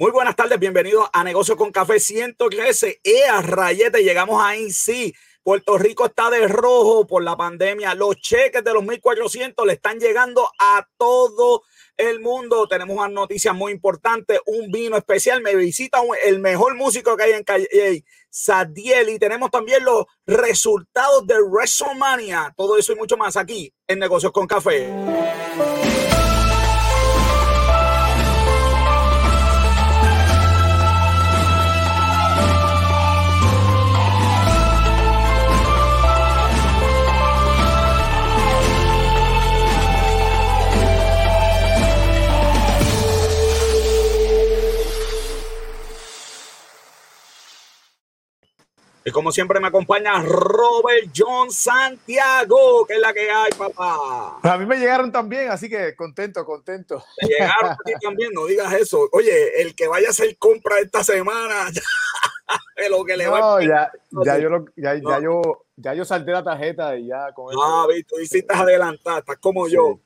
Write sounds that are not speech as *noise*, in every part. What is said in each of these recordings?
Muy buenas tardes, bienvenidos a Negocios con Café 113. ¡Ea, rayete! Llegamos ahí, sí. Puerto Rico está de rojo por la pandemia. Los cheques de los 1.400 le están llegando a todo el mundo. Tenemos una noticia muy importante, un vino especial. Me visita el mejor músico que hay en Calle, Sadiel. Y tenemos también los resultados de WrestleMania. Todo eso y mucho más aquí en Negocios con Café. Y como siempre me acompaña Robert John Santiago, que es la que hay, papá. A mí me llegaron también, así que contento, contento. Me llegaron a ti también, no digas eso. Oye, el que vaya a hacer compra esta semana, *laughs* ya, lo que le no, ya, ya, yo lo, ya, ya, yo, ya yo salté la tarjeta y ya con eso. Ah, tú hiciste adelantar, estás como yo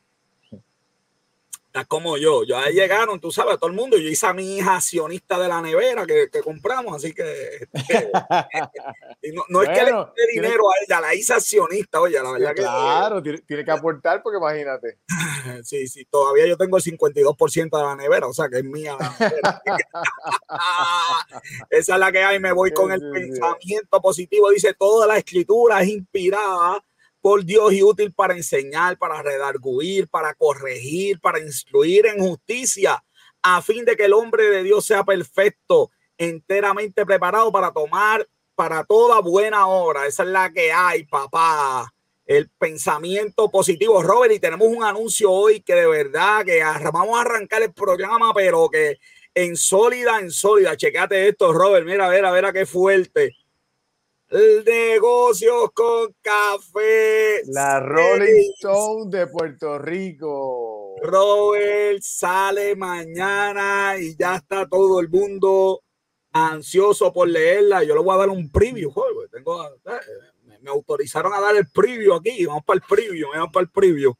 está como yo. Yo ahí llegaron, tú sabes, todo el mundo. Yo hice a mi hija accionista de la nevera que, que compramos, así que. Este, *laughs* no, es que le dé dinero a ella, la hice accionista, oye, la verdad que. Claro, tiene, que aportar porque imagínate. *laughs* Sí, sí, todavía yo tengo el 52% de la nevera, o sea que es mía. *laughs* Esa es la que hay, me voy con el pensamiento positivo. Dice: toda la escritura es inspirada por Dios y útil para enseñar, para redarguir, para corregir, para instruir en justicia, a fin de que el hombre de Dios sea perfecto, enteramente preparado para tomar para toda buena obra. Esa es la que hay, papá. El pensamiento positivo, Robert, y tenemos un anuncio hoy que de verdad que vamos a arrancar el programa, pero que en sólida, en sólida. Checate esto, Robert. Mira, a ver, a ver a qué fuerte Negocios con café. La Rolling Stone de Puerto Rico. Robert sale mañana y ya está todo el mundo ansioso por leerla. Yo le voy a dar un preview, joder. Tengo, eh, me, autorizaron a dar el preview aquí. Vamos para el preview, vamos para el preview.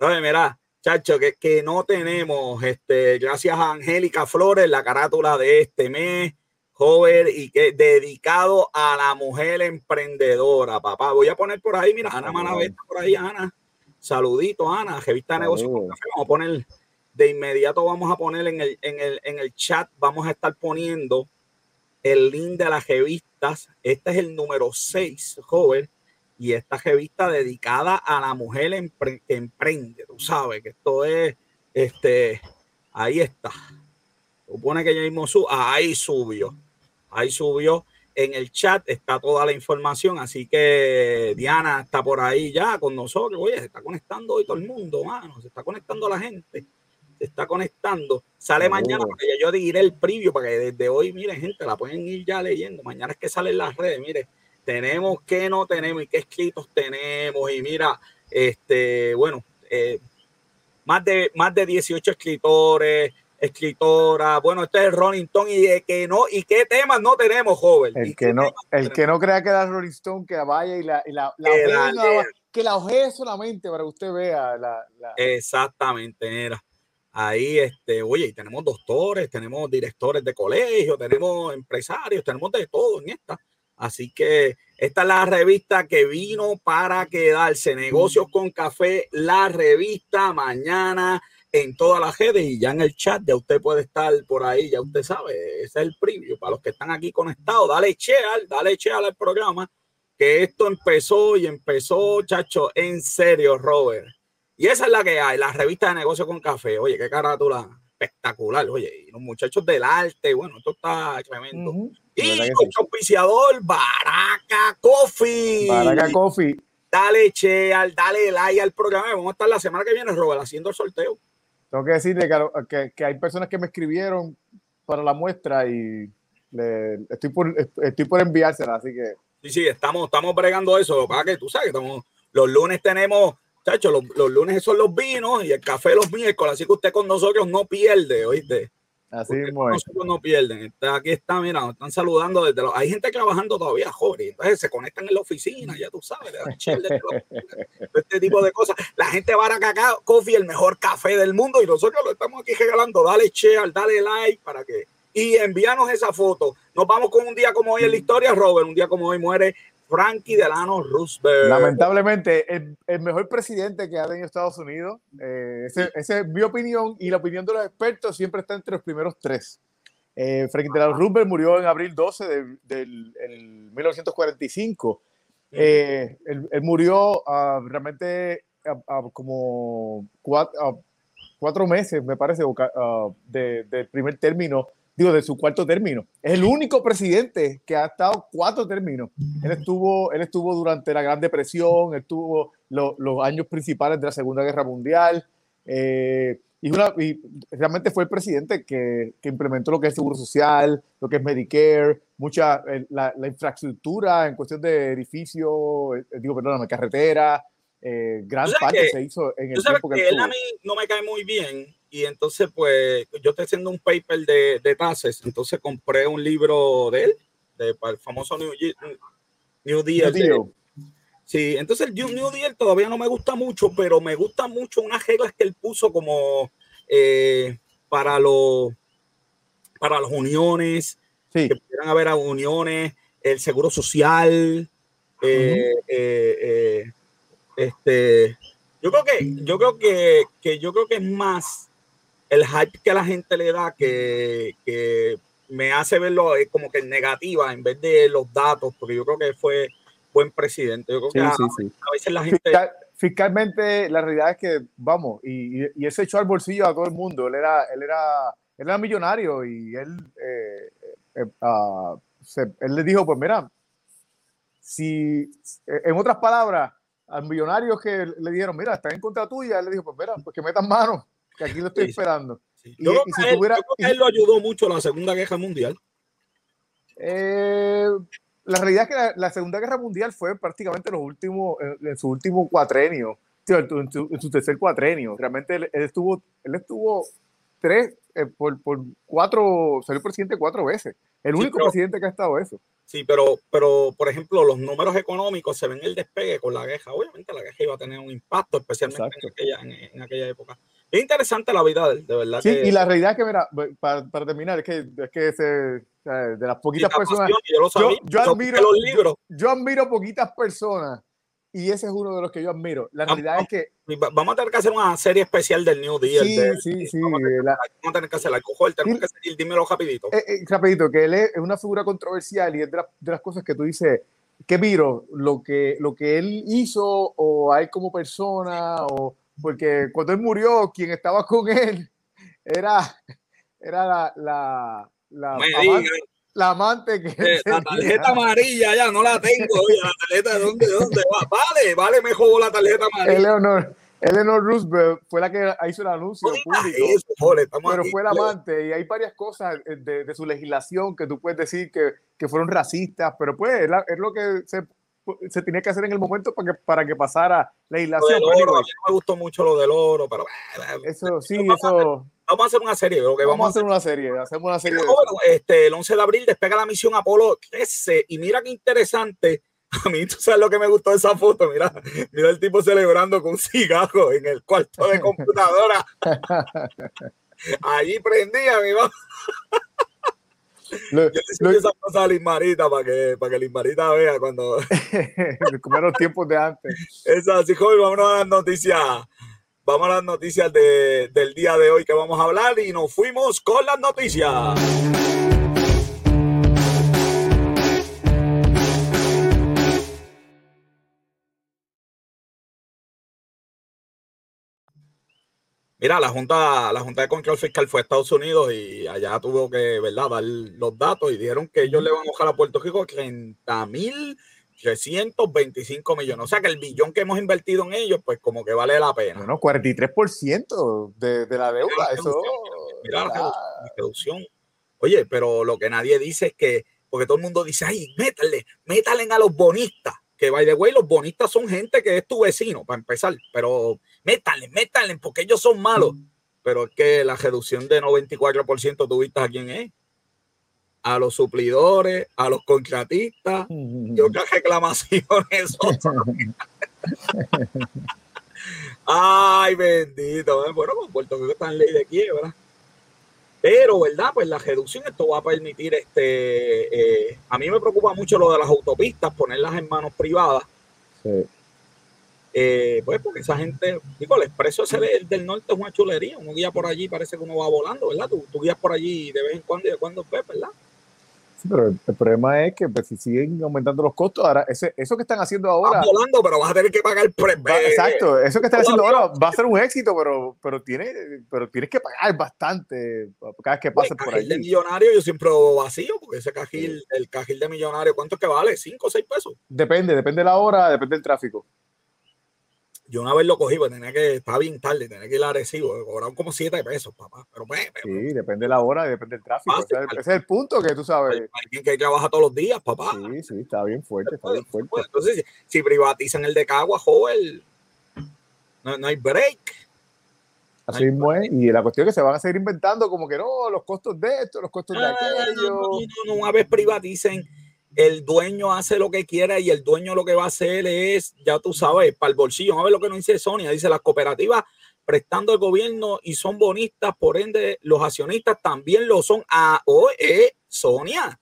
mira, chacho, que, que no tenemos, este, gracias a Angélica Flores, la carátula de este mes joven y que dedicado a la mujer emprendedora, papá. Voy a poner por ahí, mira, Ana Manaveta por ahí, Ana. Saludito, Ana, revista de negocios Vamos a poner, de inmediato vamos a poner en el, en el, en el chat, vamos a estar poniendo el link de las revistas. Este es el número 6, joven, y esta revista dedicada a la mujer que emprende. Tú sabes que esto es, este, ahí está. Supone que ya mismo su, ahí subió. Ahí subió en el chat, está toda la información, así que Diana está por ahí ya con nosotros. Oye, se está conectando hoy todo el mundo, mano, se está conectando la gente, se está conectando. Sale mañana, porque yo diré el preview para que desde hoy, miren, gente, la pueden ir ya leyendo. Mañana es que salen las redes, mire, tenemos que no tenemos y qué escritos tenemos. Y mira, este, bueno, eh, más, de, más de 18 escritores escritora. Bueno, este es Rolling Stone y que no, y qué temas no tenemos, joven. El que no, el que no crea que era Rolling Stone, que vaya y la, y la, que la ojee solamente para que usted vea la, Exactamente, era. Ahí, este, oye, tenemos doctores, tenemos directores de colegio, tenemos empresarios, tenemos de todo en esta. Así que esta es la revista que vino para quedarse. Negocios con café, la revista mañana en todas las redes y ya en el chat ya usted puede estar por ahí, ya usted sabe, ese es el preview para los que están aquí conectados, dale cheal, dale cheal al programa, que esto empezó y empezó, chacho, en serio, Robert. Y esa es la que hay, la revista de negocio con café, oye, qué carátula espectacular, oye, y los muchachos del arte, bueno, esto está tremendo. Y nuestro auspiciador, Baraca Coffee. Baraca Coffee. Dale cheal, dale like al programa, vamos a estar la semana que viene, Robert, haciendo el sorteo. Tengo que decirle que, que, hay personas que me escribieron para la muestra y le, estoy, por, estoy por enviársela, así que. Sí, sí, estamos, estamos bregando eso. Para que tú sabes, estamos, los lunes tenemos, chacho, los, los lunes son los vinos y el café los miércoles, así que usted con nosotros no pierde, ¿oíste? Así mismo es. no pierden. aquí está, mira, están saludando desde los. Hay gente trabajando todavía, joven. Entonces se conectan en la oficina, ya tú sabes, *laughs* este tipo de cosas. La gente va a Cacao Coffee, el mejor café del mundo, y nosotros lo estamos aquí regalando. Dale share, dale like para que y envíanos esa foto. Nos vamos con un día como hoy en la historia, Robert. Un día como hoy muere Frankie Delano Roosevelt. Lamentablemente, el, mejor presidente que ha tenido Estados Unidos. Eh, esa es mi opinión y la opinión de los expertos siempre está entre los primeros tres. Eh, Frankie Delano Roosevelt murió en abril 12 del de, 1945. Eh, él, murió uh, realmente uh, como cuatro, cuatro, meses, me parece, del primer término digo, de su cuarto término. Es el único presidente que ha estado cuatro términos. Él estuvo, él estuvo durante la Gran Depresión, estuvo los años principales de la Segunda Guerra Mundial. Eh, y, una, y, realmente fue el presidente que, que, implementó lo que es Seguro Social, lo que es Medicare, mucha, eh, la, la infraestructura en cuestión de edificios, eh, digo, perdón, carretera, eh, gran parte se hizo en el tiempo que, que él a mí no me cae muy bien y entonces pues yo estoy haciendo un paper de, de tases, entonces compré un libro de él, de, el famoso New, New Deal. sí, entonces el New Deal todavía no me gusta mucho, pero me gusta mucho unas reglas que él puso como eh, para, los para las uniones, que pudieran haber uniones, el seguro social, eh, eh, este, yo creo que, yo creo que, que, yo creo que es más el hype que la gente le da que, que me hace verlo como que en negativa en vez de los datos, porque yo creo que fue buen presidente. Yo creo que a, veces la gente... fiscalmente, la realidad es que, vamos, y, y, se echó al bolsillo a todo el mundo. Él era, él era, él era millonario y él, eh, eh, ah, él le dijo, pues mira, si, en otras palabras, al millonario que le dijeron, mira, está en contra tuya, él le dijo, pues mira, pues que metan mano que aquí lo estoy esperando. Yo, creo que él, lo ayudó mucho la Segunda Guerra Mundial. Eh, la realidad es que la, Segunda Guerra Mundial fue prácticamente los últimos, en, su último cuatrenio, en su, tercer cuatrenio. Realmente él, estuvo, él estuvo tres, eh, por, por, cuatro, salió presidente cuatro veces. El único presidente que ha estado eso. Sí, pero, pero por ejemplo, los números económicos se ven el despegue con la guerra. Obviamente la guerra iba a tener un impacto, especialmente en aquella, en aquella, época. Es interesante la vida de, de verdad. Sí, y la realidad es que, mira, para, para terminar, es que, es que se, de las poquitas personas. yo, yo, admiro, los libros. yo admiro poquitas personas y ese es uno de los que yo admiro. La realidad es que. Vamos a tener que hacer una serie especial del New Deal. Sí, sí, sí. Vamos a tener, la, vamos a tener que hacerla. Cojo el tenemos que seguir, dímelo rapidito. Eh, eh, rapidito, que él es una figura controversial y es de, de las cosas que tú dices. que miro? Lo que, lo que él hizo o hay como persona o porque cuando él murió, quien estaba con él era, era la, la, la, la amante que... Eh, la tarjeta amarilla ya, no la tengo. la tarjeta de dónde, de dónde va. Vale, vale mejor la tarjeta amarilla. Eleanor, Eleanor Roosevelt fue la que hizo el anuncio público. pero fue el amante y hay varias cosas de, de, su legislación que tú puedes decir que, que fueron racistas, pero pues es, es lo que se se tenía que hacer en el momento para que, para que pasara la legislación. Oro, me gustó mucho lo del oro, pero eso sí, eso. Vamos a hacer una serie, que vamos, a hacer una serie, hacemos una serie. este, el 11 de abril despega la misión Apolo 13 y mira qué interesante. *laughs* A mí, tú sabes lo que me gustó de esa foto. Mira, mira el tipo celebrando con un cigarro en el cuarto de computadora. *laughs* Allí prendía, mi mamá. Yo le esa cosa a Lismarita para que, para que Lismarita vea cuando. *laughs* Como los tiempos de antes. Es así, joven. Vámonos a las noticias. Vamos a las noticias de, del día de hoy que vamos a hablar y nos fuimos con las noticias. Mira, la Junta, la Junta de Control Fiscal fue a Estados Unidos y allá tuvo que, ¿verdad?, dar los datos y dijeron que ellos le van a bajar a Puerto Rico 30 mil 325 millones. O sea que el billón que hemos invertido en ellos, pues como que vale la pena. Bueno, 43% de, de la deuda. Mira, eso. Mira la reducción. Oye, pero lo que nadie dice es que, porque todo el mundo dice, ay, métale, métale a los bonistas. Que, by the way, los bonistas son gente que es tu vecino, para empezar. Pero métanle, métanle, porque ellos son malos. Pero es que la reducción de 94% tuviste a quién es. A los suplidores, a los contratistas y otras reclamaciones. *laughs* Ay, bendito. Bueno, pues Puerto Rico está en ley de quiebra. Pero, ¿verdad? Pues la reducción, esto va a permitir, este, eh, a mí me preocupa mucho lo de las autopistas, ponerlas en manos privadas. Sí. Eh, pues porque esa gente, digo, el expreso ese del, norte es una chulería, uno guía por allí, parece que uno va volando, ¿verdad? Tú, tú guías por allí de vez en cuando y de cuando ves, ¿verdad? Pero el, problema es que pues, si siguen aumentando los costos, ahora ese, eso que están haciendo ahora. Estás volando, pero vas a tener que pagar. Pre exacto, eso que están haciendo ahora va a ser un éxito, pero, pero, tiene, pero tienes que pagar bastante cada vez que pases por ahí. El de millonario yo siempre vacío, porque ese cajil, el cajil de millonario, ¿cuánto es que vale? ¿5 o 6 pesos? Depende, depende de la hora, depende del tráfico. Yo una vez lo cogí, pues tenía que, estaba bien tarde, tenía que ir a Arecibo, cobraron como 7 pesos, papá. Pero pues, sí, depende de la hora, depende del tráfico. ese, es el punto que tú sabes. Alguien que trabaja todos los días, papá. Sí, sí, está bien fuerte, está bien fuerte. entonces, si privatizan el de Cagua, joven, no, no hay break. Así mismo es. Y la cuestión es que se van a seguir inventando como que no, los costos de esto, los costos de ah, aquello. No, no, no, una vez privaticen el dueño hace lo que quiera y el dueño lo que va a hacer es, ya tú sabes, para el bolsillo. A ver lo que nos dice Sonia. Dice, las cooperativas prestando al gobierno y son bonistas, por ende, los accionistas también lo son. Ah, oh, eh, Sonia.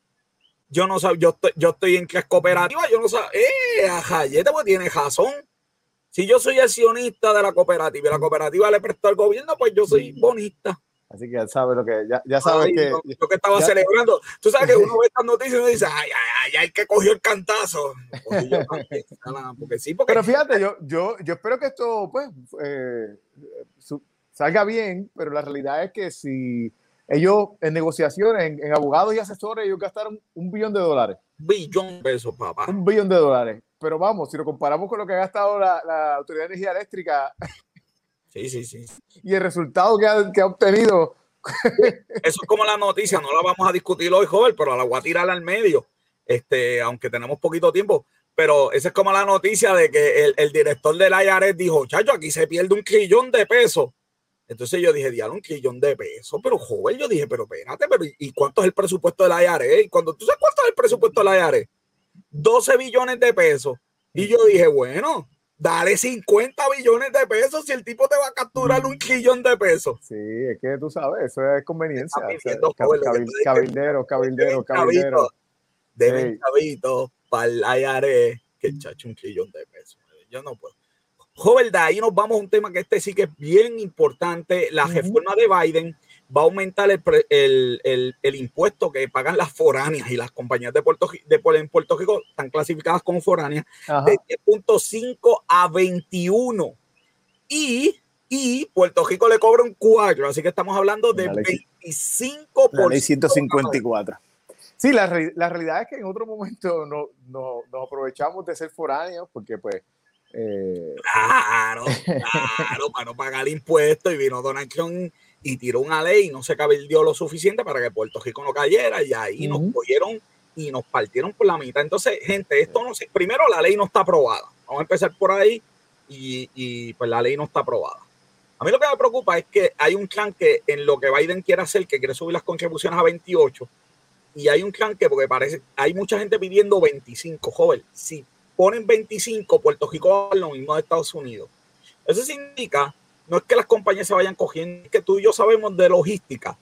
Yo no sé, yo estoy, yo estoy en es cooperativa, yo no sé, eh, Jayete, pues tiene razón. Si yo soy accionista de la cooperativa y la cooperativa le prestó al gobierno, pues yo soy bonista. Así que ya sabe lo que, ya, ya sabe que. Yo que estaba celebrando. Tú sabes que *laughs* uno ve estas noticias y uno dice, ay, ay, ay, que cogió el cantazo. porque sí, porque... Pero fíjate, yo, yo, yo espero que esto, pues, eh, salga bien, pero la realidad es que si ellos en negociaciones, en, abogados y asesores, ellos gastaron un billón de dólares. Billón de pesos, papá. Un billón de dólares. Pero vamos, si lo comparamos con lo que ha gastado la, la Autoridad de Energía Eléctrica Sí, sí, sí. Y el resultado que ha, que ha obtenido. Eso es como la noticia, no la vamos a discutir hoy, joven, pero la voy a tirar al medio, este, aunque tenemos poquito tiempo. Pero esa es como la noticia de que el, el director del IRS dijo, chacho, aquí se pierde un trillón de pesos. Entonces yo dije, diablo, un trillón de pesos, pero joven, yo dije, pero espérate, pero ¿y cuánto es el presupuesto del IRS? Y cuando tú sabes cuánto es el presupuesto del IRS, 12 billones de pesos. Y yo dije, bueno, dale 50 billones de pesos si el tipo te va a capturar un trillón de pesos. Sí, es que tú sabes, eso es conveniencia. cabildero, cabildero, cabildero. Deben cabito para el IRE que chacho un trillón de pesos. Yo no puedo. Joven, de ahí nos vamos a un tema que este sí que es bien importante, la reforma de Biden va a aumentar el, impuesto que pagan las foráneas y las compañías de Puerto, de, en Puerto Rico están clasificadas como foráneas de 10.5 a 21. Y, y Puerto Rico le cobra un 4, así que estamos hablando de 25 por ley 154. Sí, la, la, realidad es que en otro momento no, no, nos aprovechamos de ser foráneos porque pues... Eh... Claro, claro, para no pagar impuestos y vino Donald Trump y tiró una ley y no se cabildió lo suficiente para que Puerto Rico no cayera y ahí nos cogieron y nos partieron por la mitad. Entonces, gente, esto no sé, primero la ley no está aprobada. Vamos a empezar por ahí y, y pues la ley no está aprobada. A mí lo que me preocupa es que hay un clan que en lo que Biden quiere hacer, que quiere subir las contribuciones a 28, y hay un clan que, porque parece, hay mucha gente pidiendo 25, joven. Si ponen 25, Puerto Rico va a lo mismo de Estados Unidos. Eso significa no es que las compañías se vayan cogiendo, es que tú y yo sabemos de logística.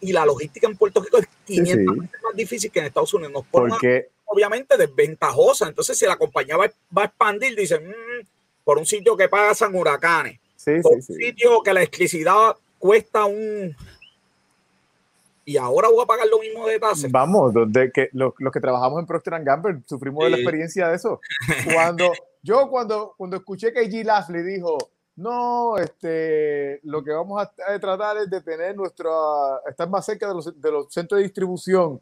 Y la logística en Puerto Rico es 500 veces más difícil que en Estados Unidos. Nos Porque... obviamente desventajosa. Entonces, si la compañía va, a expandir, dicen, mm, por un sitio que pasan huracanes, por un sitio que la electricidad cuesta un... Y ahora voy a pagar lo mismo de tasas. Vamos, donde que los, que trabajamos en Procter Gamble sufrimos de la experiencia de eso. *laughs* Cuando yo cuando, cuando escuché que G. Lashley dijo, no, este, lo que vamos a, tratar es de tener nuestro, estar más cerca de los, de los centros de distribución.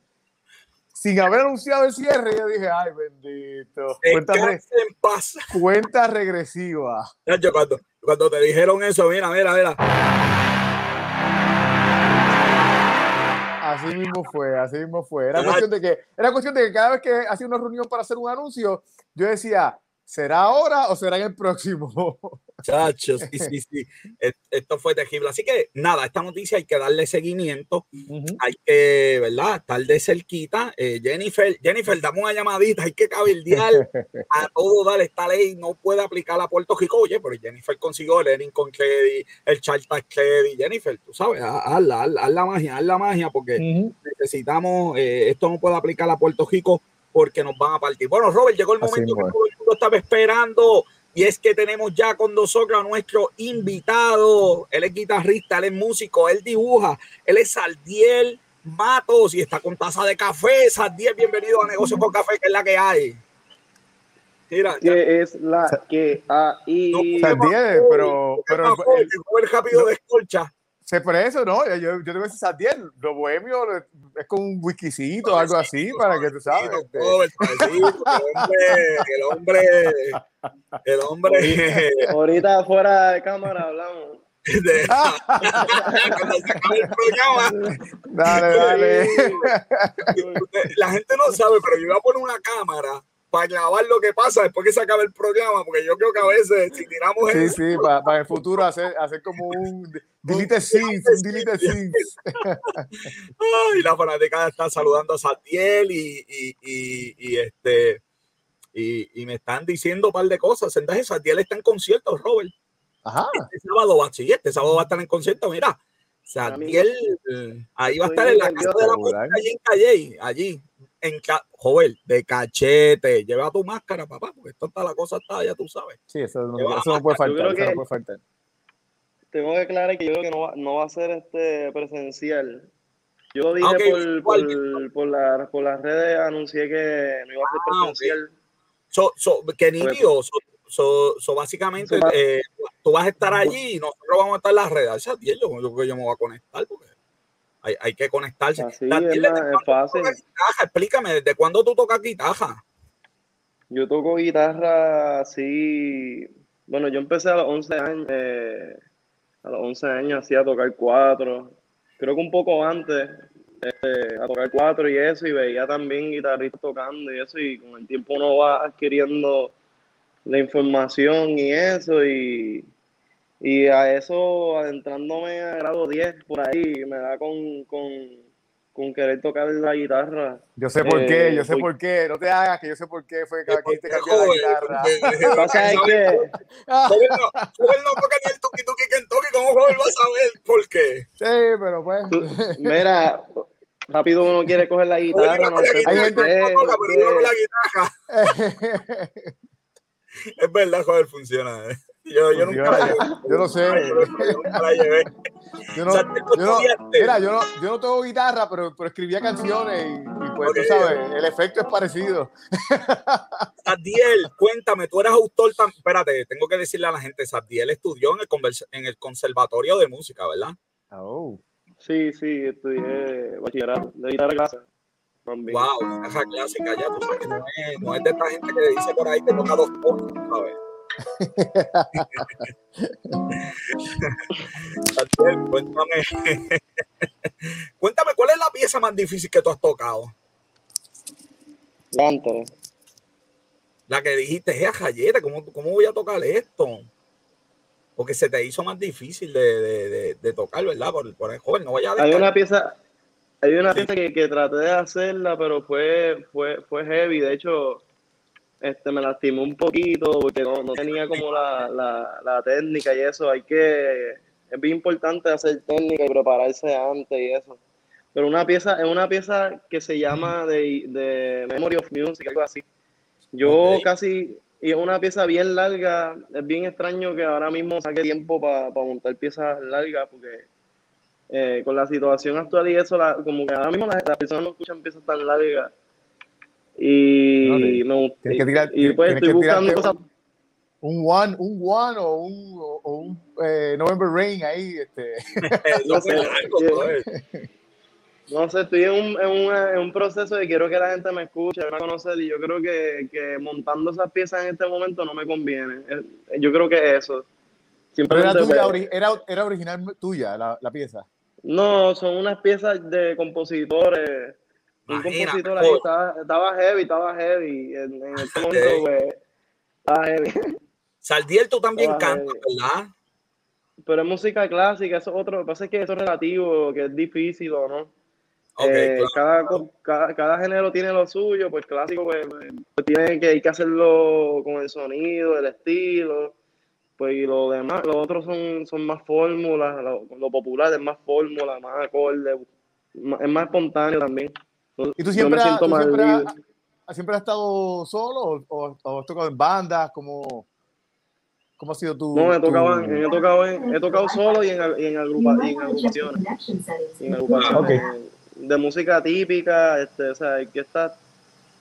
Sin haber anunciado el cierre, yo dije, ay, bendito. Cuenta, en paz. *laughs* cuenta regresiva. Yo cuando, cuando te dijeron eso, mira, mira, mira. Así mismo fue, así mismo fue. Era cuestión de que, era cuestión de que cada vez que hacía una reunión para hacer un anuncio, yo decía, ¿será ahora o será en el próximo? *laughs* Chachos, sí, sí, sí. Esto fue terrible. Así que nada, esta noticia hay que darle seguimiento. Hay que, ¿verdad? Estar de cerquita. Eh, Jennifer, Jennifer, dame una llamadita. Hay que cabildear a *laughs* todo dar. Esta ley no puede aplicar a Puerto Rico. Oye, pero Jennifer consiguió el Erin con Credit, el Charter Credit. Jennifer, tú sabes, hazla, haz, la magia, haz la magia, porque necesitamos, eh, esto no puede aplicar a Puerto Rico porque nos van a partir. Bueno, Robert, llegó el momento que todo el mundo estaba esperando. Y es que tenemos ya con nosotros a nuestro invitado. Él es guitarrista, él es músico, él dibuja, él es Saldiel Matos y está con taza de café. Saldiel, bienvenido a Negocios con Café, que es la que hay. Mira, que es la que hay. No, Saldiel, pero, pero el, el, rápido de. Se por eso, ¿no? Yo, yo tengo ese Satiel, lo bohemio es con un whiskycito o algo así, para que tú sabes. Este. el, hombre, el hombre, Ahorita fuera de cámara hablamos. dale, dale. La gente no sabe, pero yo iba a poner una cámara para grabar lo que pasa después que se acabe el programa, porque yo creo que a veces si tiramos Sí, sí, para, para, el futuro hacer, hacer como un delete scenes, un delete scenes. y la fanática está saludando a Satiel y, y, y, y este y, y, me están diciendo un par de cosas. Entonces, Satiel está en concierto, Robert. Ajá. Este sábado va, sí, este sábado va a estar en concierto, mira. Satiel, ahí va a estar en la casa de la música, allí en Calle, allí, en joven, de cachete. Lleva tu máscara, papá, porque esto está la cosa está, ya tú sabes. Sí, eso no, eso no puede faltar. Eso no puede faltar. Tengo que aclarar que yo creo que no va, no va a ser este presencial. Yo lo dije okay, por, por, por, la, por, las redes, anuncié que no iba a ser ah, presencial. Okay. So, so, que nítido, so, so, so, básicamente eh, tú vas a estar allí y nosotros vamos a estar en las redes. Yo, yo, yo, yo me voy a conectar porque hay, hay que conectarse. Así, es, es fácil. Explícame, ¿desde cuándo tú tocas guitarra? Yo toco guitarra, sí. Bueno, yo empecé a los 11 años. Eh, a los 11 años hacía tocar cuatro. Creo que un poco antes, este, a tocar cuatro y eso, y veía también guitarristas tocando y eso, y con el tiempo uno va adquiriendo la información y eso, y y a eso, adentrándome a grado 10 por ahí, me da con, con, con querer tocar la guitarra. Yo sé por qué, eh, yo sé por qué. No te hagas que yo sé por qué fue que aquí te cambió la guitarra. pasa es que... Joven no toca ni el tuki tuki Kentucky, ¿cómo joven va a saber por qué? Sí, pero pues... Mira, rápido uno quiere coger la guitarra. No sé Hay gente que no toca, pero yo con la guitarra. *laughs* es verdad, joder, funciona. ¿eh? Yo, yo, nunca la llevé. Yo no sé. Yo nunca la llevé. *laughs* Yo no, yo no, mira, yo no, yo no tengo guitarra, pero, pero escribía canciones y, y pues okay. tú sabes, el efecto es parecido. *laughs* Sadiel, cuéntame, tú eres autor tan... Espérate, tengo que decirle a la gente, Sadiel estudió en el, en el Conservatorio de Música, ¿verdad? Oh. Sí, sí, estudié bachillerato de guitarra clásica. También. Wow, guitarra clásica, ya tú sabes que no es, no es de esta gente que dice por ahí que toca dos tonos, ¿sabes? Cuéntame, cuéntame, ¿cuál es la pieza más difícil que tú has tocado? La que dijiste, es Jayeta, ¿cómo, ¿cómo voy a tocar esto? Porque se te hizo más difícil de, de, de, de tocar, ¿verdad? Por, por, el joven, no vaya a Hay una pieza, hay una pieza que, que, traté de hacerla, pero fue, fue, fue heavy. De hecho, este, me lastimó un poquito porque no, no tenía como la, la, la, técnica y eso. Hay que, es bien importante hacer técnica y prepararse antes y eso. Pero una pieza, es una pieza que se llama de, de Memory of Music, algo así. Yo okay. casi, y es una pieza bien larga, es bien extraño que ahora mismo saque tiempo para pa montar piezas largas porque eh, con la situación actual y eso, la, como que ahora mismo las, las personas no escuchan piezas tan largas y, no, tienes que tirar, y pues estoy buscando cosas. Un one, un one o un, o un eh, November Rain ahí. Este. *laughs* no, sé, *laughs* no sé, estoy en un, en, un, en un, proceso de quiero que la gente me escuche, me conocer y yo creo que, que, montando esas piezas en este momento no me conviene. Yo creo que eso. Pero era, tuya, era, era original tuya la, la pieza. No, son unas piezas de compositores un compositor ahí estaba, estaba, heavy, estaba heavy. En, en este momento, pues, Ah, heavy. *laughs* Saldiel tú también cantas. ¿verdad? Pero es música clásica, eso es otro. Lo que pasa es que eso es relativo, que es difícil o no. Ok, Eh, claro. cada, cada, cada género tiene lo suyo, pues clásico pues, pues, tiene que, hay que hacerlo con el sonido, el estilo, pues y lo demás, los otros son, son más fórmulas, lo, lo popular es más fórmula, más acorde, es más espontáneo también. ¿Y tú siempre, has- tú siempre, has- siempre has estado solo o, has tocado en bandas? ¿Cómo, cómo ha sido tu...? No, he tu- tocado, en- he tocado, en- he tocado solo y en, y en, agrupa- y en agrupaciones. y en agrupaciones de música típica, este, o sea, que está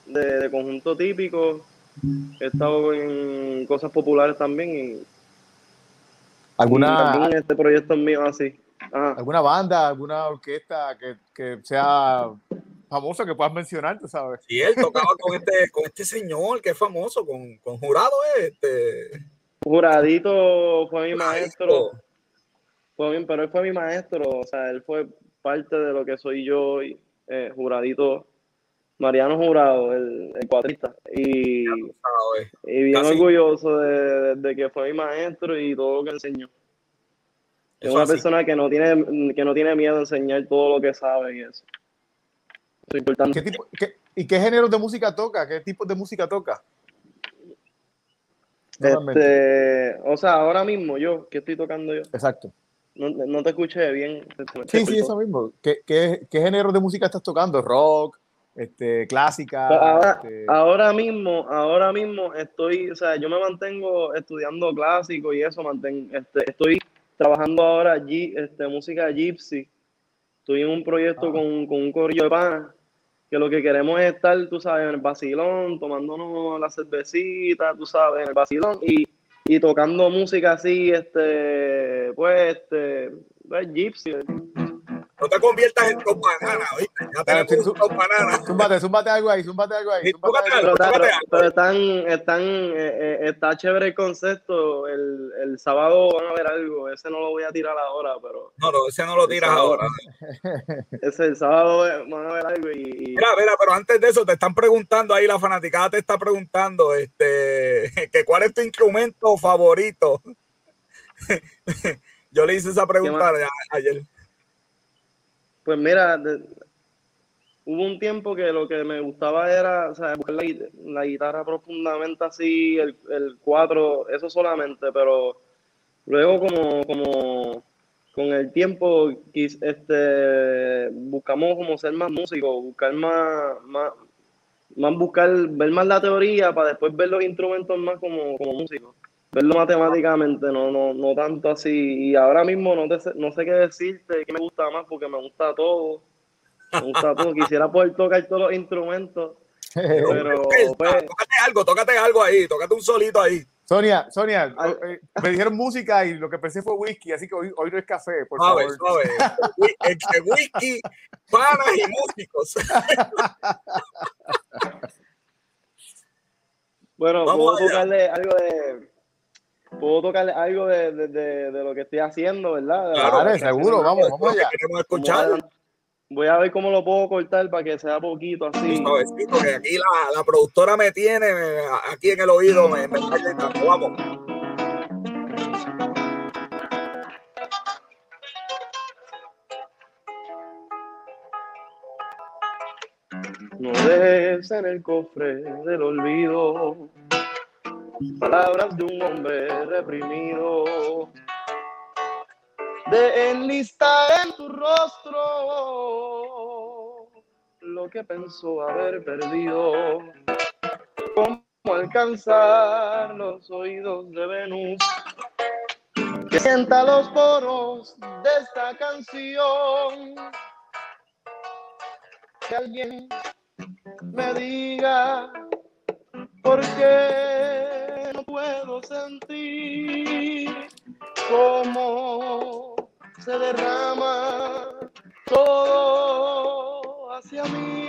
de, de conjunto típico. He estado en cosas populares también y, y ¿Alguna, también este proyecto es mío así. Ah, alguna banda, alguna orquesta que, que sea famosa que puedas mencionar, tú sabes? Y él tocaba con este, con este señor que es famoso, con, con jurado, este. Juradito fue mi Juradito. maestro, fue mi- pero él fue mi maestro, o sea, él fue parte de lo que soy yo, y, eh, Juradito, Mariano Jurado, el, el cuatrista. Y, ¿sabes? y bien Casi. orgulloso de, de que fue mi maestro y todo lo que enseñó. Es Eso una así. persona que no tiene que no tiene miedo a enseñar todo lo que sabe y eso. ¿Qué tipo, qué- ¿Y qué géneros de música toca? ¿Qué tipos de música toca? Este, o sea, ahora mismo yo, ¿qué estoy tocando yo? Exacto. No, no te escuché bien. Sí, sí, eso mismo. ¿Qué, qué, qué géneros de música estás tocando? ¿Rock? Este, ¿Clásica? Pues ahora, este, ahora mismo, ahora mismo estoy, o sea, yo me mantengo estudiando clásico y eso, manten, este, estoy trabajando ahora allí, este, música gypsy. Estoy en un proyecto Ah. con, con un corillo de panas, que lo que queremos es estar, tú sabes, en el vacilón, tomándonos la cervecita, tú sabes, en el vacilón y, y tocando música así, este, pues, este, pues, gypsy. No te conviertas en top banana, ¿viste? Ya tenemos sí, un top banana. Zúmbate, zúmbate algo ahí, zúmbate algo ahí. Zúmbate algo. Pero, están, están, eh, eh, está chévere el concepto. El, el sábado van a ver algo. Ese no lo voy a tirar ahora, pero No, no, ese no lo tiras ahora. *laughs* ese el sábado van a ver algo y, y- Mira, mira, pero antes de eso te están preguntando ahí, la fanaticada te está preguntando, este, *laughs* que cuál es tu instrumento favorito. *laughs* Yo le hice esa pregunta ayer. Pues mira, hubo un tiempo que lo que me gustaba era, o sea, buscar la, la guitarra profundamente así, el, el cuatro, eso solamente, pero luego como, como con el tiempo este, buscamos como ser más músicos, buscar más, más, más buscar, ver más la teoría para después ver los instrumentos más como, como músicos. Verlo matemáticamente, no, no, no tanto así. Y ahora mismo no, te sé, no sé qué decirte, qué me gusta más, porque me gusta todo. Me gusta todo. *laughs* Quisiera poder tocar todos los instrumentos, *laughs* pero pues, tócate algo, tócate algo ahí, tócate un solito ahí. Sonia, Sonia, Ay. eh, me dijeron música y lo que pensé fue whisky, así que hoy, hoy no es café, por Suave, favor. suave. *laughs* Entre whisky, panas y músicos. bueno, Vamos puedo allá. tocarle algo de. Puedo tocarle algo de, de, de, de lo que estoy haciendo, ¿verdad? Claro, seguro, haciendo. vamos, vamos allá. queremos escuchar. Voy a ver cómo lo puedo cortar para que sea poquito así. Suavecito, que aquí la, la productora me tiene aquí en el oído, me, me está gritando. Vamos. No dejes en el cofre del olvido palabras de un hombre reprimido. De enlistar en tu rostro lo que pensó haber perdido. Cómo alcanzar los oídos de Venus. Que sienta los poros de esta canción. Que alguien me diga por qué puedo sentir cómo se derrama todo hacia mí.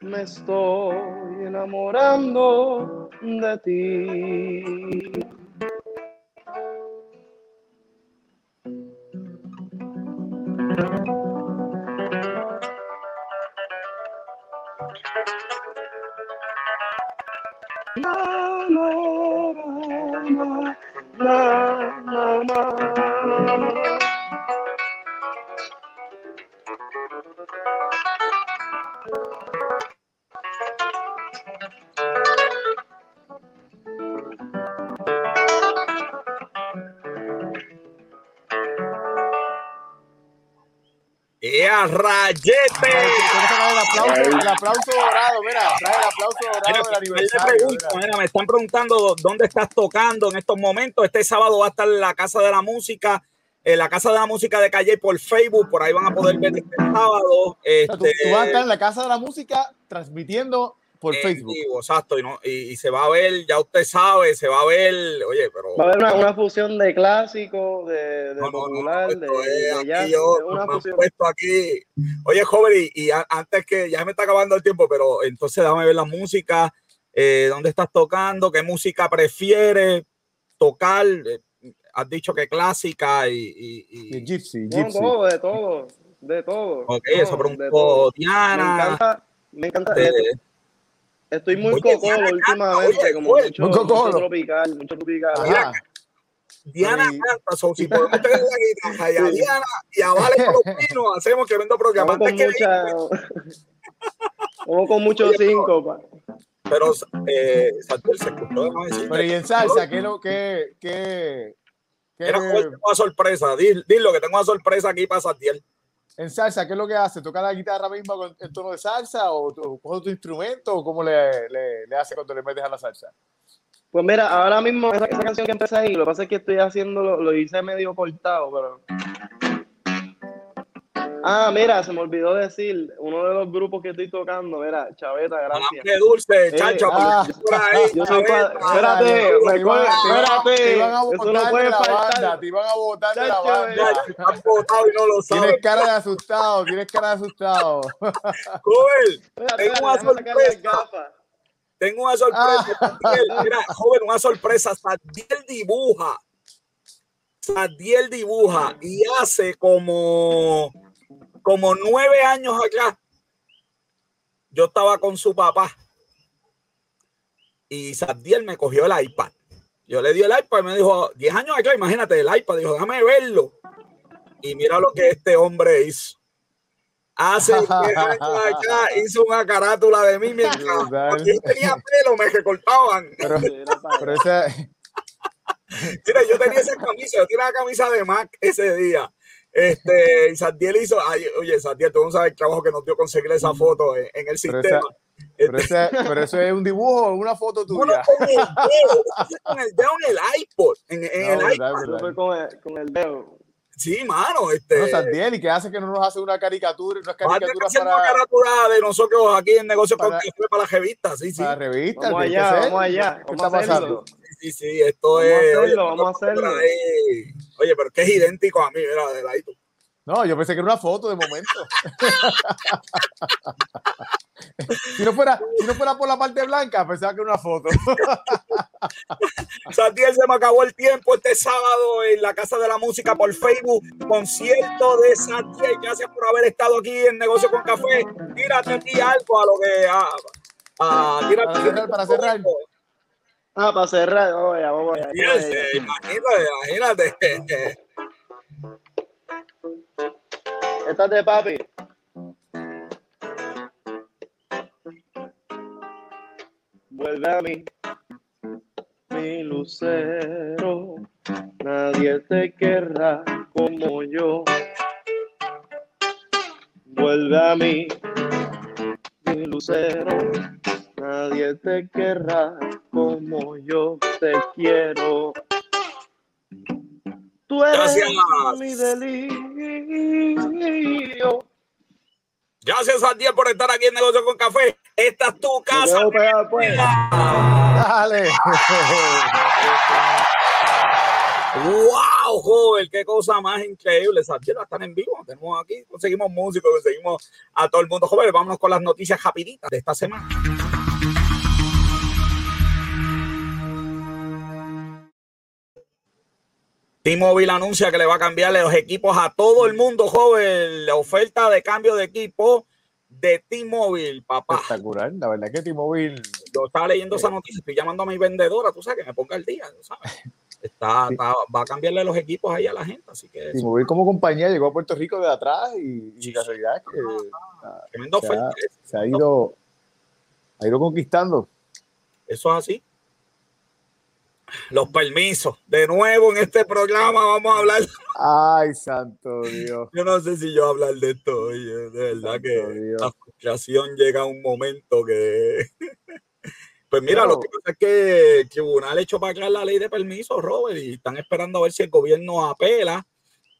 Me estoy enamorando de ti. ¡Ea, rayete! El aplauso, el aplauso dorado, mira, trae el aplauso dorado del aniversario. Pregunto, mira, me están preguntando dónde estás tocando en estos momentos. Este sábado va a estar en la Casa de la Música, en la Casa de la Música de Calle por Facebook, por ahí van a poder ver este sábado. Este, tú, tú, vas a estar en la Casa de la Música transmitiendo por Facebook. Vivo, exacto, y, no, y, y, se va a ver, ya usted sabe, se va a ver, oye, pero... Va a haber una, una fusión de clásicos, de, de No, no, popular, no, de, jazz, yo, de una fusión. puesto aquí. Oye, joven, y, y a- antes que ya me está acabando el tiempo, pero entonces déjame ver la música, eh, dónde estás tocando, qué música prefieres tocar. Eh, has dicho que clásica y... y- y- Y Gypsy, todo, de todo, de todo. ok, eso preguntó todo. Me Diana. encanta, me encanta. eh, Estoy muy Oye, cocolo Diana últimamente, como oye, mucho, tropical, mucho tropical. Diana Sí. canta, so, si podemos tener la guitarra y a Sí. Diana y a Vale pinos, hacemos tremendo programa. Vamos con Antes que- mucha... *laughs* Vamos con mucho Oye, pero-. Pero eh, se escuchó. Pero y en salsa, ¿qué es lo que, Mira, joven, tengo una sorpresa. Dil- Dilo que tengo una sorpresa aquí para Santiago. En salsa, qué es lo que hace? ¿Toca la guitarra misma con el tono de salsa o, coge tu instrumento o cómo le hace cuando le metes a la salsa? Pues mira, ahora mismo esa, esa canción que empecé ahí, lo que pasa es que estoy haciendo, lo, lo hice medio cortado, pero... Ah, mira, se me olvidó decir, uno de los grupos que estoy tocando, mira, Chaveta, gracias. Qué dulce, Eh, chacho. ah, por ahí, yo soy Chabeta. pa- espérate, iban- espérate, te iban a eso no botar puede faltar. te iban a botar de la banda. Han votado y no lo Tienes saben. cara de asustado, tienes cara de asustado. Joven, Tengo una sorpresa. tengo una sorpresa. Mira, joven, una sorpresa. Sadiel dibuja. Sadiel dibuja y hace como, como nueve años acá. Yo estaba con su papá y Sadiel me cogió el iPad. Yo le di el iPad y me dijo, 10 años acá, imagínate, el iPad. Dijo, déjame verlo. Y mira lo que este hombre hizo. Hace 10 años acá hizo una carátula de mí mientras cuando yo tenía pelo, me recortaban. Pero, pero esa, Mira, yo tenía esa camisa, yo tenía la camisa de Mac ese día. Este, y Santiel hizo, ay, oye, Santiel, tú no sabes el trabajo que nos dio conseguir esa foto en, en el Pero sistema. pero, esa- pero eso es un dibujo o una foto *laughs* Uno tuya. con el dedo, con el dedo en el iPod, en, en No, el verdad. Eso verdad. fue con el, con el dedo. Sí, mano, este. Bueno, Santiel, ¿y qué hace que no nos hace una caricatura, unas a caricaturas hacer una para, carátula de nosotros aquí en Negocio con para- Café para la revista, sí, sí. para revistas? Vamos tiene que allá, vamos allá, ¿Qué vamos está a hacerlo. pasando? Sí, sí, esto Vamos a es. hacerlo, oye, vamos a hacerlo. ahí. Oye, pero que es idéntico a mí, mira, de ladito. No, yo pensé que era una foto de momento. *laughs* si, no fuera, si no fuera por la parte blanca, pensaba que era una foto. *laughs* Santiel se me acabó el tiempo este sábado en la Casa de la Música por Facebook. Concierto de Santiel. Gracias por haber estado aquí en Negocio con Café. Tírate aquí algo a lo que. A, a- tírate Para cerrar, para cerrar. Ah, para cerrar, vamos allá, vamos allá. vamos Yes, allá. imagínate, imagínate. Esta es de papi. Vuelve a mí, mi lucero. Nadie te querrá como yo. Vuelve a mí, mi lucero. Nadie te querrá como yo te quiero. Tú eres Gracias. mi delirio. Gracias, Santiel, por estar aquí en Negocio con Café. Esta es tu casa. pegado, pues. Dale. ¡Wow, joven! ¡Qué cosa más increíble! Santiel va a estar en vivo. Tenemos aquí, conseguimos músicos, conseguimos a todo el mundo. Joven, vámonos con las noticias rapiditas de esta semana. T-Mobile anuncia que le va a cambiarle los equipos a todo el mundo, joven. La oferta de cambio de equipo de T-Mobile, papá. Espectacular. La verdad que T-Mobile Yo estaba leyendo esa noticia, estoy llamando a mi vendedora, tú sabes, que me ponga el día, tú sabes. *laughs* Está, Sí. está- va a cambiarle los equipos ahí a la gente, así que T-Mobile como compañía llegó a Puerto Rico de atrás y, y es que ah, se, oferta. ha, se ha ido, ha ido conquistando. Eso es así. Los permisos. De nuevo en este programa vamos a hablar. Ay, santo Dios. Yo no sé si yo hablar de esto, oye, de verdad Santo que Dios. la frustración llega a un momento que. *laughs* Pues mira, No. lo que pasa es que el tribunal echó para atrás la ley de permiso, Robert, y están esperando a ver si el gobierno apela.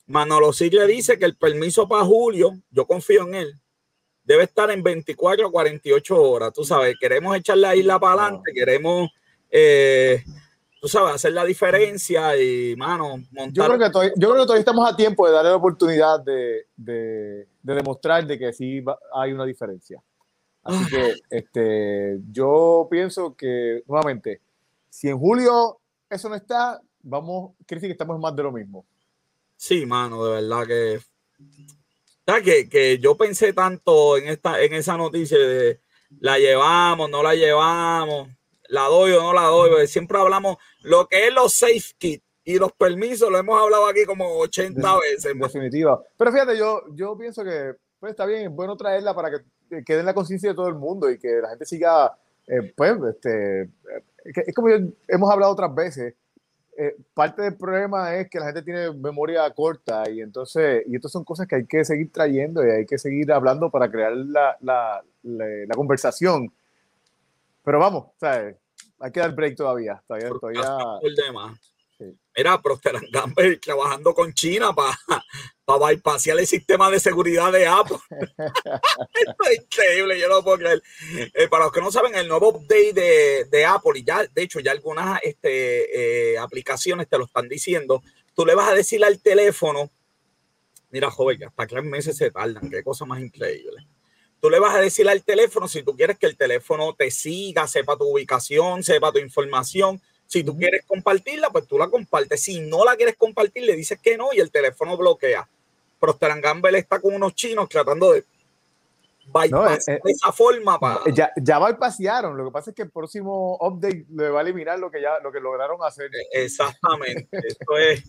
Manolo Sigle dice que el permiso para julio, yo confío en él, debe estar en 24 a 48 horas. Tú sabes, queremos echar la isla para adelante, queremos, eh, tú sabes, hacer la diferencia y, mano, Yo montar. creo, que todavía, yo creo que todavía estamos a tiempo de darle la oportunidad de, de, de demostrar de que sí va- hay una diferencia. Así que este, yo pienso que, nuevamente, si en julio eso no está, vamos, quiere decir que estamos más de lo mismo. Sí, mano, de verdad que. ¿Sabes que, que yo pensé tanto en esta, en esa noticia de la llevamos, no la llevamos, la doy o no la doy, porque siempre hablamos lo que es los safe kits y los permisos, lo hemos hablado aquí como 80 veces. En mano. definitiva. Pero fíjate, yo, yo pienso que pues, está bien, es bueno traerla para que eh, quede en la conciencia de todo el mundo y que la gente siga, eh, pues, este, eh, es como yo- hemos hablado otras veces, eh, parte del problema es que la gente tiene memoria corta y entonces, y estas son cosas que hay que seguir trayendo y hay que seguir hablando para crear la, la, la, la conversación. Pero vamos, ¿sabes? hay que dar break todavía, todavía, todavía. Demás. Sí. Mira, Procter Gamble trabajando con China para para bypassear el sistema de seguridad de Apple. *laughs* Esto es increíble, yo no lo puedo creer. Eh, para los que no saben, el nuevo update de, de Apple, y ya, de hecho, ya algunas este, eh, aplicaciones te lo están diciendo. Tú le vas a decir al teléfono, mira, joven, hasta tres meses se tardan, qué cosa más increíble. Tú le vas a decir al teléfono si tú quieres que el teléfono te siga, sepa tu ubicación, sepa tu información. Si tú quieres compartirla, pues tú la compartes. Si no la quieres compartir, le dices que no y el teléfono bloquea. Procter Gamble está con unos chinos tratando de bypass eh, eh, de esa forma para. Ya, ya lo que pasa es que el próximo update le va a eliminar lo que ya lo que lograron hacer. Exactamente. Esto es,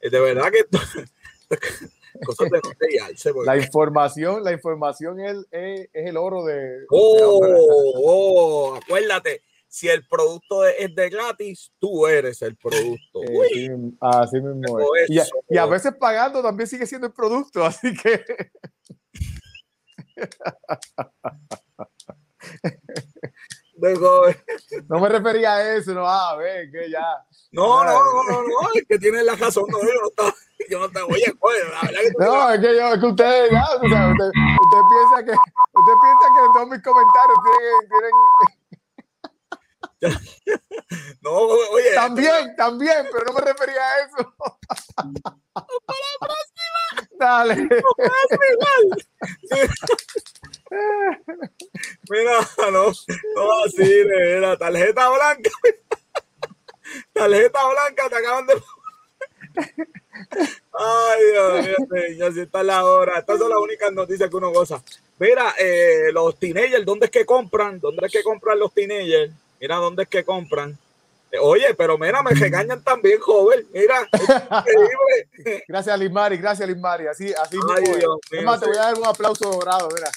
es de verdad que esto, cosas de *laughs* La información, la información es, es, es el oro de. Oh, oh, acuérdate, si el producto es de gratis, tú eres el producto. Eh, Uy, así mismo es. Y a, eso- y a veces pagando también sigue siendo el producto, así que *laughs* no me refería a eso, no, a ver, que ya. no, no, no, no, no, es que tienes la razón, no, yo no estaba, yo no estaba, oye, joder, la verdad que No, es que yo, es que ustedes, ya, o sea, usted, usted piensa que, usted piensa que todos mis comentarios tienen, tienen. *laughs* No, oye, también, también, pero no me refería a eso. Dale. *laughs* *laughs* Mira, no, no así, mira, tarjeta blanca. *laughs* Tarjeta blanca, te acaban de. Ay, Dios mío, señor, si esta es la hora. Estas son las únicas noticias que uno goza. Mira, eh, los teenagers, ¿dónde es que compran? ¿Dónde es que compran los teenagers? Mira, ¿dónde es que compran? Oye, pero mira, me regañan también, joven. Mira, es *laughs* increíble. Gracias, Lismari, gracias, Lismari. Así, así Ay, es. Dios Es mío, más, te voy a dar un aplauso dorado, mira.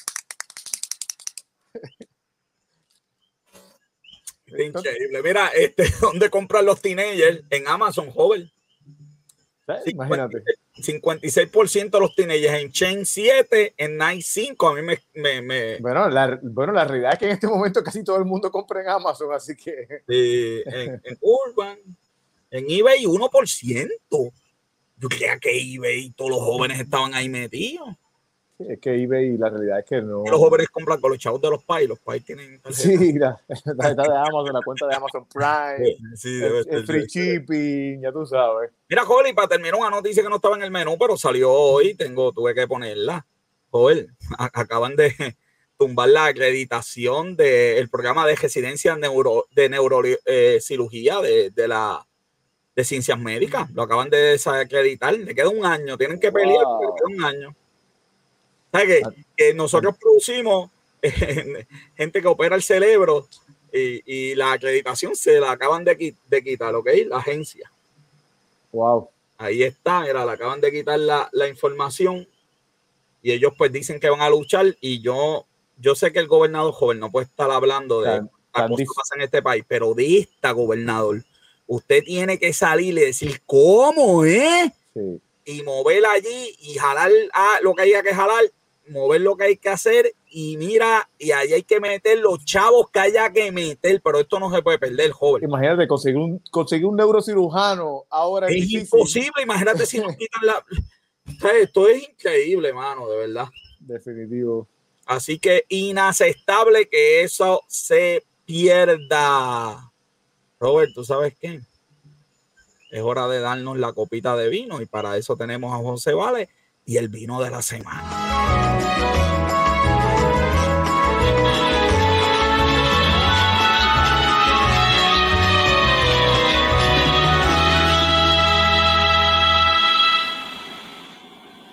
Increíble. Mira, este, *laughs* ¿dónde compran los teenagers? En Amazon, joven. Imagínate. 56% de los teenagers en Chain 7, en Nike 5. A mí me, me, me- Bueno la, bueno, la realidad es que en este momento casi todo el mundo compra en Amazon, así que eh, en, en Urban, en eBay 1%. Yo creía que eBay y todos los jóvenes estaban ahí metidos. Es que eBay, la realidad es que no. Los jóvenes compran con los chavos de los pais. Los pais tienen. Sí, la, tarjeta de Amazon, la cuenta de Amazon Prime, Sí, el, free shipping, ya tú sabes. Mira, Joel, y para terminar una noticia que no estaba en el menú, pero salió hoy, tengo, tuve que ponerla. Joel, *laughs* acaban de tumbar la acreditación del programa de residencia neuro, de neurocirugía de, de la de ciencias médicas. Lo acaban de desacreditar. Le queda un año. Tienen que pelear, Wow. le queda un año. ¿Sabes qué? Que nosotros producimos eh, *laughs* gente que opera el cerebro y, y la acreditación se la acaban de, de quitar, ¿ok? La agencia. Wow. Ahí está, era, le acaban de quitar la, la información y ellos pues dicen que van a luchar y yo, yo sé que el gobernador joven no puede estar hablando de Tan- cosas que pasan en este país, pero de esta gobernador usted tiene que salir y decir, ¿cómo, eh? Sí. Y mover allí y jalar a lo que haya que jalar, mover lo que hay que hacer y mira, y ahí hay que meter los chavos que haya que meter, pero esto no se puede perder, joven. Imagínate, conseguir un, conseguir un neurocirujano ahora Es difícil. imposible, imagínate si nos *laughs* quitan la... Esto es increíble, mano, de verdad. Definitivo. Así que inaceptable que eso se pierda. Robert, ¿tú sabes qué? Es hora de darnos la copita de vino y para eso tenemos a José Vale y el vino de la semana.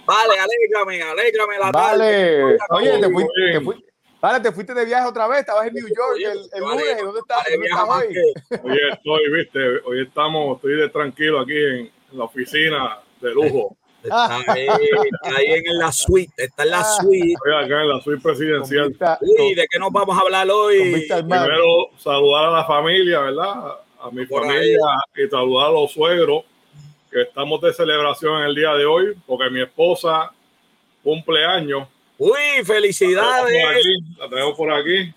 Vale, alégrame, alégrame la Vale. tarde. Oye, te fuiste, te fuiste- vale, te fuiste de viaje otra vez. Estabas en New York el, el Vale, lunes. ¿Dónde estás? vale, ¿Dónde estás hoy? estoy, viste, hoy estamos, estoy de tranquilo aquí en, en la oficina de lujo. Está ahí, está ahí en la suite, está en la Ah. suite. Estoy acá en la suite presidencial. vista- Uy, ¿de qué nos vamos a hablar hoy? Primero, saludar a la familia, ¿verdad? A mi Por familia y saludar a los suegros que estamos de celebración en el día de hoy porque mi esposa cumple años. Uy, La felicidades. tenemos por aquí, la tenemos por aquí.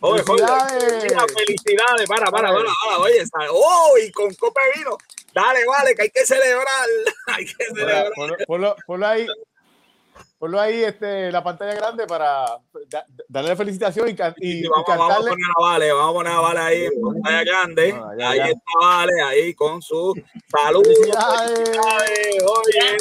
Oye, Felicidades. mira, felicidades. Para, para, para, para. Oye, oh, y con copa de vino. Dale, vale, que hay que celebrar. *laughs* hay que celebrar. Ponlo, ponlo- ponlo ahí. Ponlo ahí este, la pantalla grande para da- darle felicitación y, can- y- vamos, vamos a poner a Vale, vamos a poner a Vale ahí en pantalla grande. Ah, ya, ahí ya. está Vale, ahí con su salud. Felicidades. Felicidades, Oye,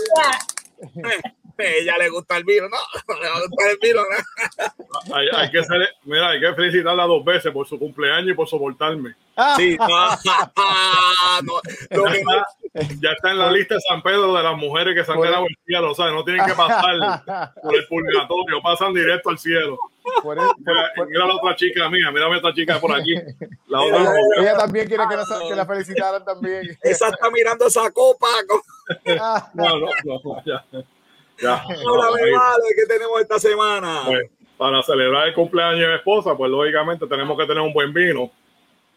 *laughs* ella le gusta el vino, no, *laughs* no le va a gustar el vino, ¿no? Hay, hay que mira, hay que felicitarla dos veces por su cumpleaños y por soportarme. Ah, Sí, *laughs* no, no, Ya está en la lista de San Pedro de las mujeres que se han Por- ganado el cielo, ¿sabes? No tienen que pasar por el purgatorio, pasan directo al cielo. por eso- por- Mira, por- mira la otra chica mía, mira la otra chica por aquí. La otra ella también quiere que la, que la felicitaran también. esa está mirando esa copa. Ah, No, no, no, ya. Ya. *laughs* Ahí. Vale, ¿qué tenemos esta semana? Pues, para celebrar el cumpleaños de mi esposa, pues lógicamente tenemos que tener un buen vino.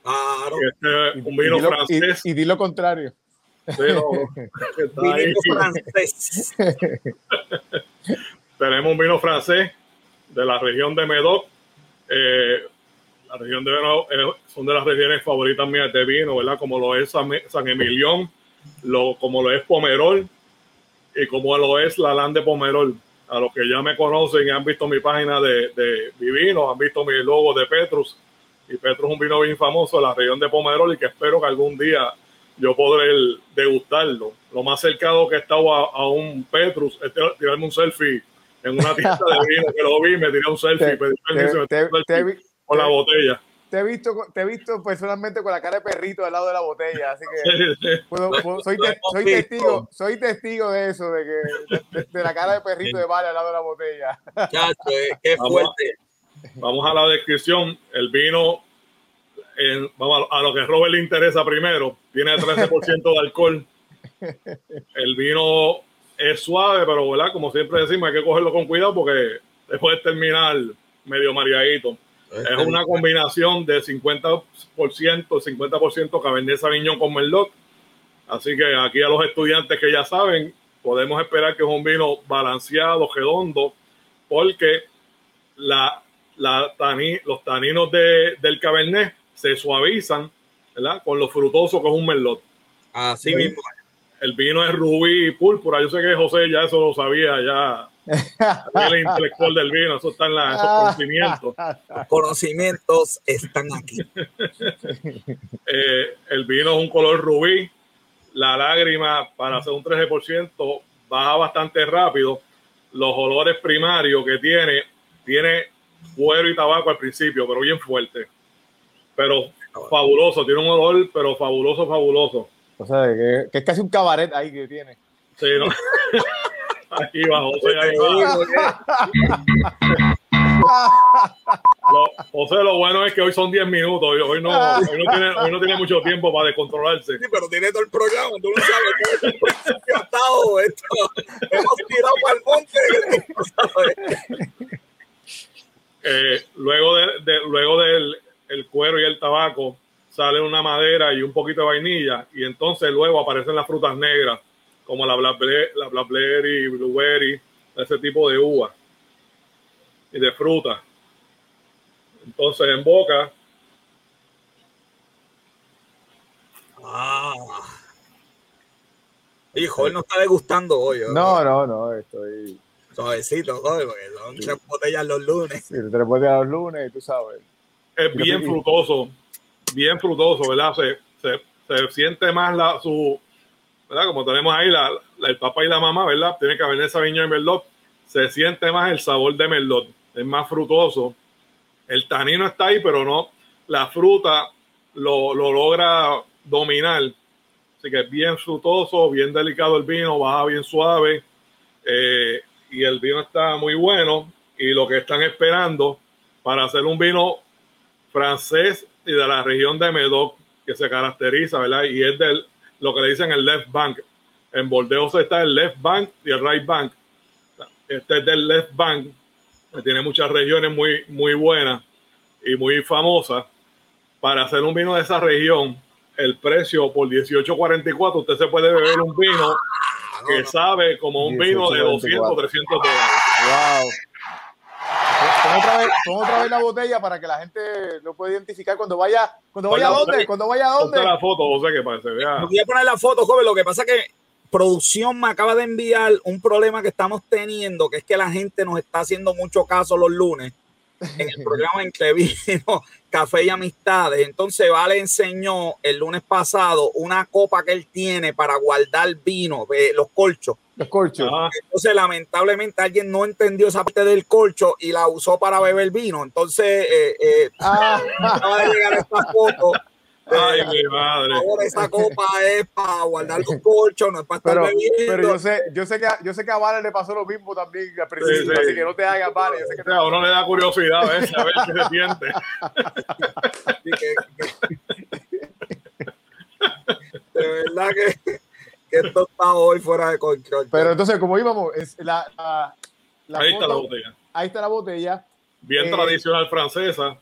Claro. Este, un y vino dilo- francés. Y, y di lo contrario. *laughs* Vinito francés. *laughs* Tenemos un vino francés de la región de Medoc. Eh, la región de Medoc eh, son de las regiones favoritas mías de vino, ¿verdad? Como lo es San, San Emilión, lo, como lo es Pomerol y como lo es la Land de Pomerol. A los que ya me conocen y han visto mi página de, de mi vino, han visto mi logo de Petrus. Y Petrus es un vino bien famoso de la región de Pomerol y que espero que algún día yo podré degustarlo. Lo más cercano que he estado a, a un Petrus es tir- tirarme un selfie en una tienda de vino que lo vi, me tiré un selfie, *laughs* Te- pedí permiso, me tiré un selfie te con la botella. Te he, visto, te he visto personalmente con la cara de perrito al lado de la botella, así que puedo- puedo- soy, te- soy testigo, soy testigo de eso, de que de, de- de la cara de perrito de Vale al lado de la botella. Chacho, eh, qué Vamos. fuerte. Vamos a la descripción. El vino, en- vamos a, a lo que Robert le interesa primero, tiene 13% de alcohol. El vino es suave, pero ¿verdad? como siempre decimos, hay que cogerlo con cuidado porque después terminar medio mareadito. Es una combinación de 50%, 50% Cabernet Sauvignon con Merlot. Así que aquí a los estudiantes que ya saben, podemos esperar que es un vino balanceado, redondo, porque la, la tani- los taninos de- del Cabernet se suavizan ¿verdad? con lo frutoso que es un Merlot. Así mismo. El vino es rubí y púrpura. Yo sé que José ya eso lo sabía, ya. El intelectual del vino, eso está en la, esos conocimientos. Los conocimientos están aquí. *laughs* Eh, el vino es un color rubí. La lágrima, para hacer un 13%, baja bastante rápido. Los olores primarios que tiene, tiene cuero y tabaco al principio, pero bien fuerte. Pero fabuloso, tiene un olor, pero fabuloso, fabuloso. O sea, que, que es casi un cabaret ahí que tiene. Sí, ¿no? *laughs* Aquí va, José, ahí va. *laughs* Lo- José, lo bueno es que hoy son 10 minutos. Hoy, no, hoy, no tiene, hoy no tiene mucho tiempo para descontrolarse. Sí, pero tiene todo el programa, tú no sabes principio ha estado esto. Hemos tirado para el monte. sabes. Eh, luego de, de- luego del el cuero y el tabaco sale una madera y un poquito de vainilla, y entonces luego aparecen las frutas negras, como la blackberry, la blackberry, blueberry, ese tipo de uva y de fruta. Entonces en boca, Ah. Hijo, él no está degustando hoy. No, no, no, estoy. Suavecito, joder, porque son tres botellas los lunes. Sí, puedes dar los lunes y tú sabes. es bien frutoso, bien frutoso, ¿verdad? Se, se, se siente más la, su, ¿verdad? Como tenemos ahí el papá y la mamá, ¿verdad? Tiene que haber Sauvignon y Merlot. Se siente más el sabor de Merlot, es más frutoso. El tanino está ahí, pero no, la fruta lo, lo logra dominar. Así que es bien frutoso, bien delicado el vino, baja bien suave. eh, y el vino está muy bueno. Y lo que están esperando para hacer un vino francés y de la región de Medoc, que se caracteriza, ¿verdad? Y es del, lo que le dicen el left bank. En Bordeaux está el left bank y el right bank. Este es del left bank, que tiene muchas regiones muy, muy buenas y muy famosas. Para hacer un vino de esa región, el precio por 18.44, usted se puede beber un vino que sabe como un vino de 200, 300 dólares. Wow. Otra, vez, pon otra vez la botella para que la gente lo pueda identificar cuando vaya. ¿Cuando vaya a dónde? ¿Cuando vaya a Ponte dónde? la foto, José, que para que se vea. Voy a poner la foto, joven. Lo que pasa es que producción me acaba de enviar un problema que estamos teniendo, que es que la gente nos está haciendo mucho caso los lunes en el programa Entre Vino, *laughs* Café y Amistades. Entonces, Vale enseñó el lunes pasado una copa que él tiene para guardar vino, eh, los colchos. Los corchos. Ajá. Entonces, lamentablemente, alguien no entendió esa parte del colcho y la usó para beber vino. Entonces, eh, eh, Ah, acaba de llegar esta foto. Ay, mi madre. Ahora esa copa es para guardar los colchos, no es para estar pero, bebiendo. pero yo sé, yo sé que a- yo sé que a Vale le pasó lo mismo también al principio, Sí, sí. así que no te hagas Vale. Yo sé que O sea, a uno le da curiosidad a veces, a ver qué se siente. De verdad que, que esto está hoy fuera de control. Pero entonces, como íbamos, es la, la, la Ahí está la botella. ahí está la botella. Bien Eh, tradicional francesa,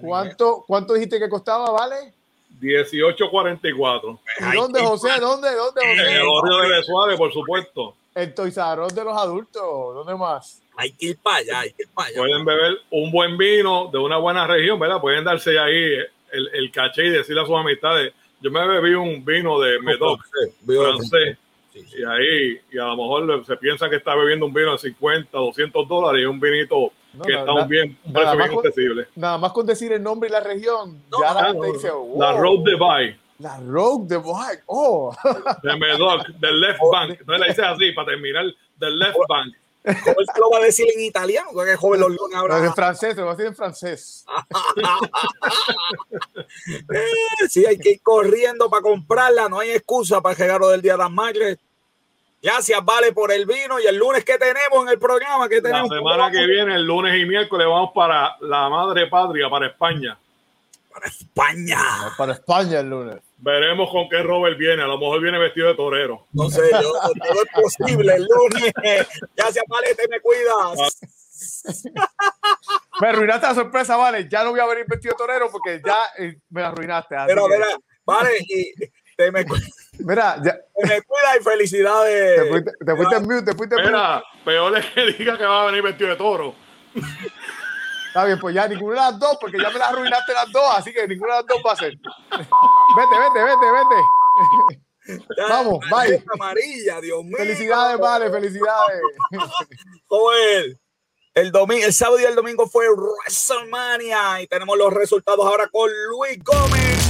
¿Cuánto, ¿Cuánto dijiste que costaba, Vale? 1844. ¿Y dónde, José? ¿Dónde? ¿Dónde, En el José? barrio de Besuave, por supuesto. El Us de los adultos. ¿Dónde más? Hay que ir para allá, hay que ir para allá. Pueden beber un buen vino de una buena región, ¿verdad? Pueden darse ahí el, el caché y decirle a sus amistades, yo me bebí un vino de Medoc francés. sí, sí. Y ahí, y a lo mejor se piensa que está bebiendo un vino de 50, 200 dólares y un vinito No, que está un bien, un nada precio más bien con- accesible. Nada más con decir el nombre y la región, No, ya la Ah, gente no, dice, wow, La Road de Bay, La Rogue de White. Oh, *laughs* de Medoc, del Left Bank. Entonces le dices así, para terminar, del Left Bank. Joven se lo va a decir en italiano, porque joven los lunes no, ahora. en francés, te lo voy a decir en francés. *laughs* Eh, sí, hay que ir corriendo para comprarla, no hay excusa para el regalo del Día de las Madres. Gracias, Vale, por el vino. Y el lunes que tenemos en el programa, que La tenemos semana que viene, el lunes y miércoles, vamos para la madre patria, para España. para España. Para España el lunes. Veremos con qué Robert viene. A lo mejor viene vestido de torero. No sé, yo, todo es posible el lunes. Gracias, Vale, te me cuidas. Me arruinaste la sorpresa, vale. Ya no voy a venir vestido de torero porque ya eh, me la arruinaste. Pero, que- mira, Vale, y te me, cu- Mira, ya, te me cuidas y felicidades. te fuiste, te fuiste en mute, te fuiste en mute. Mira, peor es que diga que va a venir vestido de toro. Está bien, pues ya ninguna de las dos, porque ya me las arruinaste las dos, así que ninguna de las dos va a ser. Vete, vete, vete, vete. Ya, Vamos, bye. tarjeta Amarilla, Dios mío. Felicidades, vale, felicidades. Joel. El domingo, el sábado y el domingo fue WrestleMania y tenemos los resultados ahora con Luis Gómez.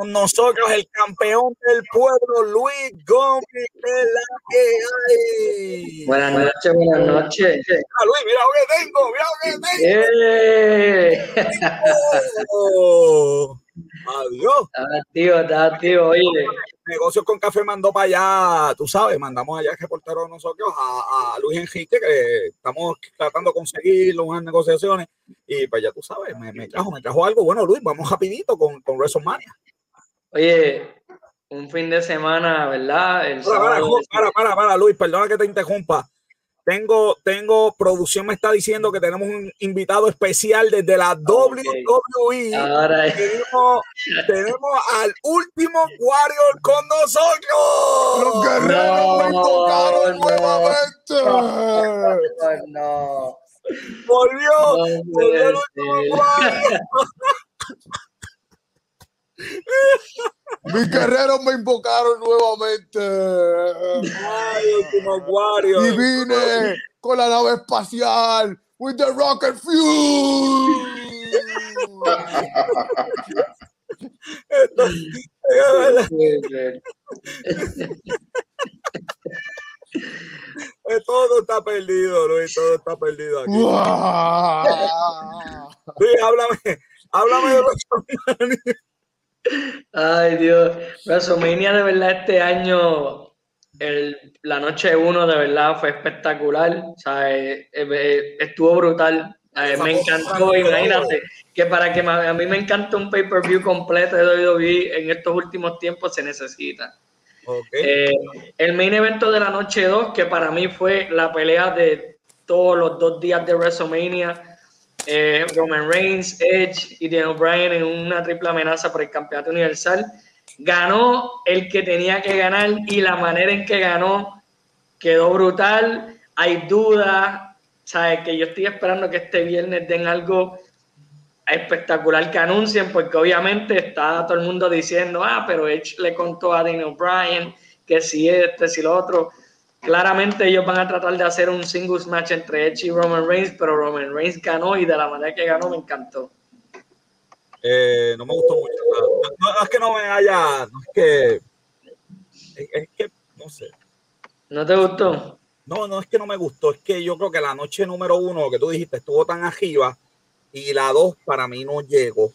Con nosotros el campeón del pueblo, Luis Gómez, de la que hay. Buenas noches, buenas noches. Ah, Luis, mira lo que tengo, mira lo que tengo. Oh, adiós. Está activo, está activo. Oye, negocios con café mandó para allá, tú sabes, mandamos allá el reportero de nosotros a, a Luis Enrique, que estamos tratando de conseguir unas negociaciones, y pues ya tú sabes, me, me trajo, me trajo algo. Bueno, Luis, vamos rapidito con, con WrestleMania. Oye, un fin de semana, ¿verdad? El Para, para, para, para, Luis, perdona que te interrumpa. Tengo, tengo, producción me está diciendo que tenemos un invitado especial desde la WWE. Ahora Tenemos, tenemos al último Warrior con nosotros. Los guerreros me No, invocaron no. nuevamente. no. Volvió, No volvió puede el último. Warrior. *laughs* Mis guerreros me invocaron nuevamente. Ay, Warrior. Y vine con la nave espacial. With the rocket fuel. *laughs* Eh, todo está perdido, Luis, todo está perdido aquí. Luis, háblame, háblame de WrestleMania. *laughs* Ay, Dios. WrestleMania de verdad este año, el- la noche uno de verdad fue espectacular. O sea, eh, eh, estuvo brutal. Eh, me encantó, imagínate, que para que a mí me encanta un pay-per-view completo de WWE en estos últimos tiempos se necesita. Ok. Eh, el main evento de la noche 2, que para mí fue la pelea de todos los dos días de WrestleMania. Eh, Roman Reigns, Edge y Daniel Bryan en una triple amenaza por el campeonato universal. Ganó el que tenía que ganar y la manera en que ganó quedó brutal. Hay dudas, ¿sabes? Que yo estoy esperando que este viernes den algo espectacular que anuncien, porque obviamente está todo el mundo diciendo, ah, pero Edge le contó a Daniel Bryan que si este, si lo otro. Claramente ellos van a tratar de hacer un singles match entre Edge y Roman Reigns, pero Roman Reigns ganó y de la manera que ganó me encantó. Eh, no me gustó mucho. No, es que no me haya, no es que, es, es que, no sé. ¿No te gustó? No, no es que no me gustó, es que yo creo que la noche número uno, que tú dijiste, estuvo tan arriba y la dos para mí no llegó.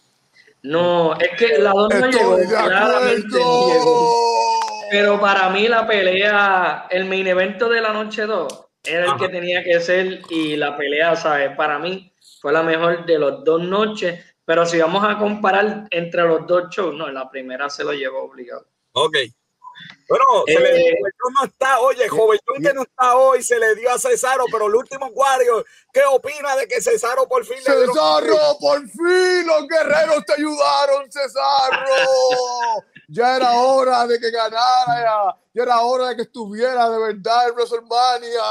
No, es que la dos no llegó, Estoy claramente no llegó. Pero para mí la pelea, el main evento de la noche 2 era el Ajá. que tenía que ser y la pelea, ¿sabes? Para mí fue la mejor de los dos noches, pero si vamos a comparar entre los dos shows, no, la primera se lo llevó obligado. Ok. Bueno, se Eh, le dio, Jovellón no está, oye, Jovellón que no está hoy, se le dio a Cesaro, pero el último Warrior, ¿qué opina de que Cesaro por fin le dieron- Cesarro, por fin los guerreros te ayudaron, Cesarro. *laughs* Ya era hora de que ganara, ya, era hora de que estuviera de verdad en WrestleMania.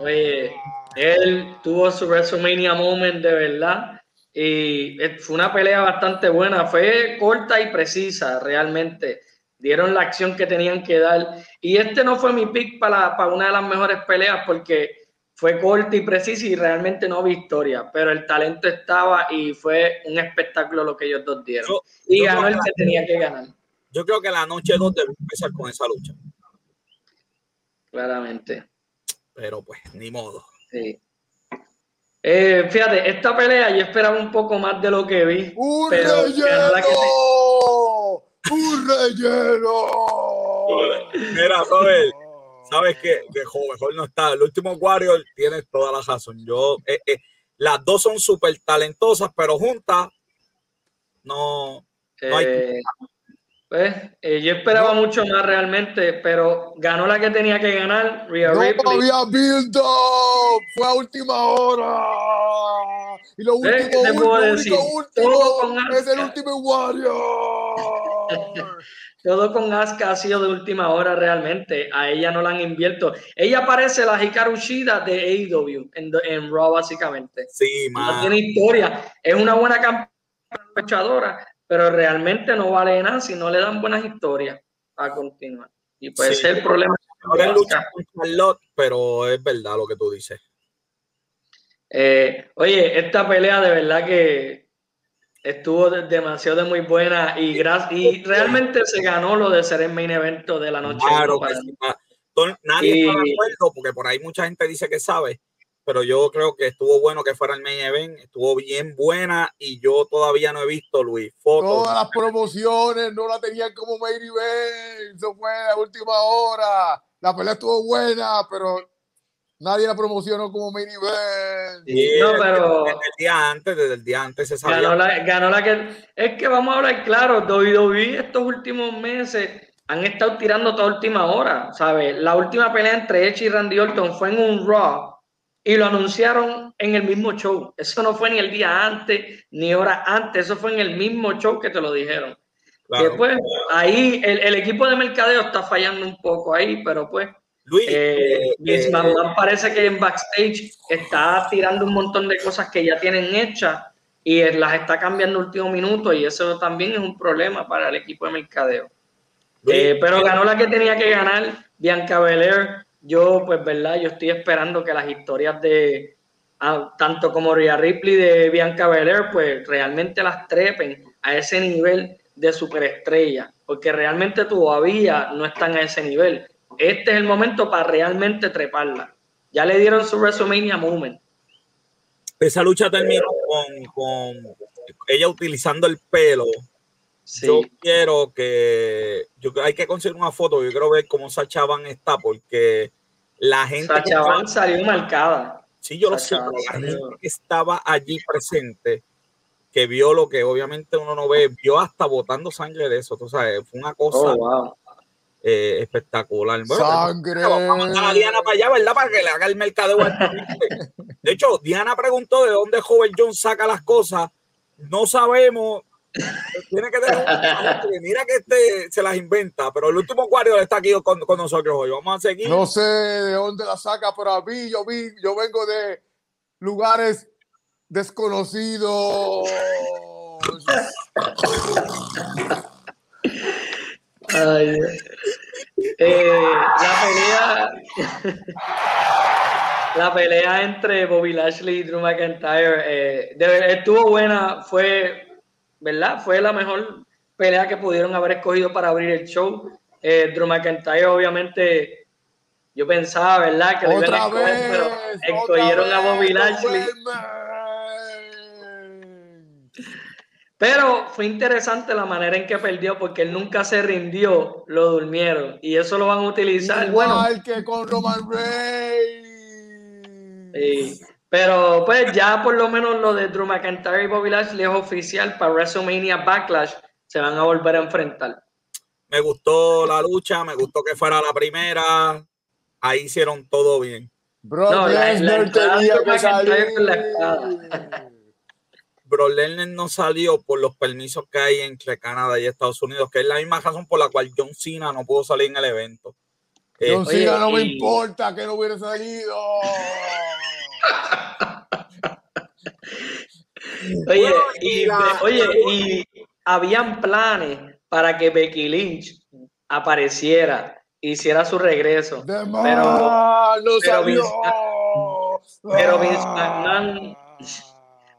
Oye, él tuvo su WrestleMania moment de verdad y fue una pelea bastante buena, fue corta y precisa realmente. Dieron la acción que tenían que dar. Y este no fue mi pick para, para una de las mejores peleas porque fue corta y precisa y realmente no vi historia, pero el talento estaba y fue un espectáculo lo que ellos dos dieron. Yo- y yo ganó el que tenía que ganar, Yo creo que la noche 2 debe empezar con esa lucha, claramente. pero pues ni modo. Sí. Eh, fíjate, esta pelea yo esperaba un poco más de lo que vi. ¡Un Pero que relleno! ¡Un relleno! Mira, Robert, sabes que, que Joven no está. El último Warrior tiene toda la razón. Yo, eh, eh, las dos son súper talentosas, pero juntas no. No hay- Eh, pues, eh, yo esperaba mucho más realmente, pero ganó la que tenía que ganar, Rhea No Ripley. había build up, fue a última hora. Y lo último, último Todo con es el último Warrior. *laughs* Todo con Asuka ha sido de última hora realmente. A ella no la han invierto. Ella parece la Hikaru Shida de AEW en, en Raw básicamente. Sí, No man. tiene historia. Es una buena campechadora, pero realmente no vale nada si no le dan buenas historias a continuar. Y Sí. ese es el problema. Ahora lucha con Charlotte, pero es verdad lo que tú dices. Eh, oye, esta pelea de verdad que estuvo de- demasiado de muy buena y, y realmente se ganó lo de ser el main evento de la noche. Claro que para sí, Nadie está de Y- acuerdo, porque por ahí mucha gente dice que sabe, pero yo creo que estuvo bueno que fuera el main event, estuvo bien buena y yo todavía no he visto, Luis, fotos. Todas las promociones no la tenían como main event, eso fue a última hora. La pelea estuvo buena, pero nadie la promocionó como main event. Sí, No, pero- Desde el día antes, desde el día antes se sabía. Ganó la, ganó la que. Es que vamos a hablar claro, WWE estos últimos meses han estado tirando toda última hora, ¿sabes? La última pelea entre Edge y Randy Orton fue en un Raw y lo anunciaron en el mismo show. Eso no fue ni el día antes, ni hora antes, eso fue en el mismo show que te lo dijeron. Claro. Que pues ahí el, el equipo de mercadeo está fallando un poco ahí, pero pues Luis, eh, eh, eh, parece que en backstage está tirando un montón de cosas que ya tienen hechas y las está cambiando último minuto y eso también es un problema para el equipo de mercadeo. Luis, Eh, pero ganó la que tenía que ganar Bianca Belair. Yo, pues, verdad, yo estoy esperando que las historias de ah, tanto como Rhea Ripley de Bianca Belair, pues realmente las trepen a ese nivel de superestrella, porque realmente todavía no están a ese nivel. Este es el momento para realmente treparla. Ya le dieron su WrestleMania Moment. esa lucha terminó con, con ella utilizando el pelo. Sí. Yo quiero que yo hay que conseguir una foto. Yo quiero ver cómo Sacha Van está porque la gente Sacha Van salió marcada. sí yo lo sé, Sacha la gente que estaba allí presente que vio lo que obviamente uno no ve, vio hasta botando sangre de eso, tú sabes, fue una cosa Oh, wow. Eh, espectacular. Bueno, Sangre. Vamos a mandar a Diana para allá, ¿verdad? Para que le haga el mercadeo. *laughs* De hecho, Diana preguntó de dónde Joven John saca las cosas. No sabemos. Tiene que tener un- Mira que este se las inventa, pero el último cuarto está aquí con, con nosotros hoy. Vamos a seguir. No sé de dónde la saca, pero a mí, yo vi, yo vengo de lugares desconocidos. *laughs* Ay, eh, la pelea *laughs* la pelea entre Bobby Lashley y Drew McIntyre eh, de estuvo buena fue verdad fue la mejor pelea que pudieron haber escogido para abrir el show Eh, Drew McIntyre obviamente yo pensaba verdad que lo iban a escoger, vez. pero escogieron a Bobby Lashley. Pero fue interesante la manera en que perdió porque él nunca se rindió, lo durmieron y eso lo van a utilizar. Bueno, Igual que con Roman Reigns. sí. pero pues ya por lo menos lo de Drew McIntyre y Bobby Lashley es oficial para WrestleMania Backlash. Se van a volver a enfrentar. Me gustó la lucha, me gustó que fuera la primera. Ahí hicieron todo bien. Brock No, la- la la espada. Bro Lesnar no salió por los permisos que hay entre Canadá y Estados Unidos, que es la misma razón por la cual John Cena no pudo salir en el evento. Eh, John Oye, Cena no me y- importa que no hubiera salido. *laughs* Oye, y, oye, y habían planes para que Becky Lynch apareciera, hiciera su regreso. De Pero- pero salió. pero Vince Ah. McMahon-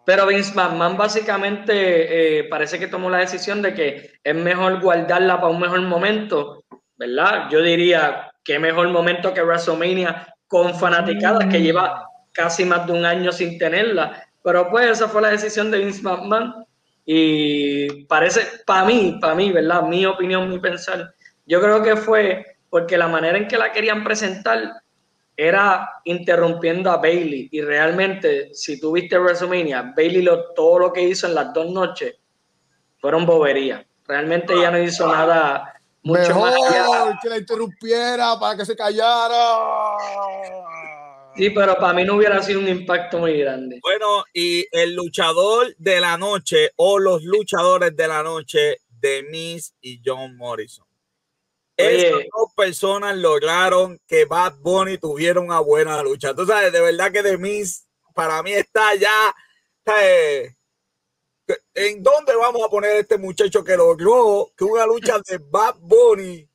Pero Vince McMahon básicamente eh, parece que tomó la decisión de que es mejor guardarla para un mejor momento, ¿verdad? Yo diría que mejor momento que WrestleMania con fanaticadas que lleva casi más de un año sin tenerla. Pero pues esa fue la decisión de Vince McMahon y parece, para mí, para mí, ¿verdad? Mi opinión, mi pensar, yo creo que fue porque la manera en que la querían presentar era interrumpiendo a Bailey y realmente si tú viste WrestleMania, Bailey lo, todo lo que hizo en las dos noches fueron boberías. Realmente ella no hizo nada mucho más allá. Mejor que la interrumpiera para que se callara. Sí, pero para mí no hubiera sido un impacto muy grande. Bueno, y el luchador de la noche o los luchadores de la noche de Miss y John Morrison. Esas dos personas lograron que Bad Bunny tuviera una buena lucha. Tú sabes, de verdad que de Miss para mí está ya. eh, ¿En dónde vamos a poner a este muchacho que logró que una lucha de Bad Bunny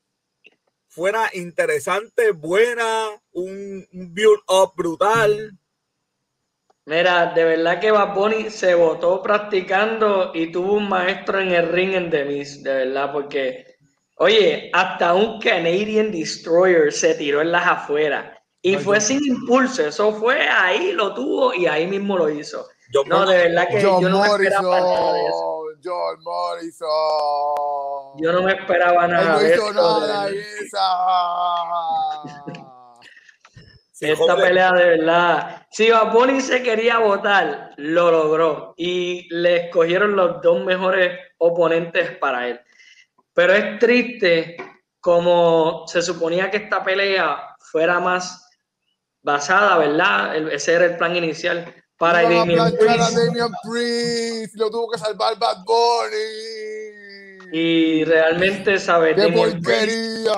fuera interesante, buena, un, un build-up brutal? Mira, de verdad que Bad Bunny se votó practicando y tuvo un maestro en el ring en The Miz, de verdad, porque, oye, hasta un Canadian Destroyer se tiró en las afueras Y Ay, fue yo- sin impulso, eso fue ahí, lo tuvo y ahí mismo lo hizo. John No, de verdad que John yo no me esperaba nada de eso. Morrison, John Morrison. Yo no me esperaba nada no de hizo eso. nada de esa. Sí, Esta pelea de verdad. Si Bad Bunny se quería votar, lo logró. Y le escogieron los dos mejores oponentes para él. Pero es triste como se suponía que esta pelea fuera más basada, ¿verdad? El- ese era el plan inicial para a Damian Priest. Lo tuvo que salvar Bad Bunny. Y realmente, ¿sabes? ¡Qué porquería!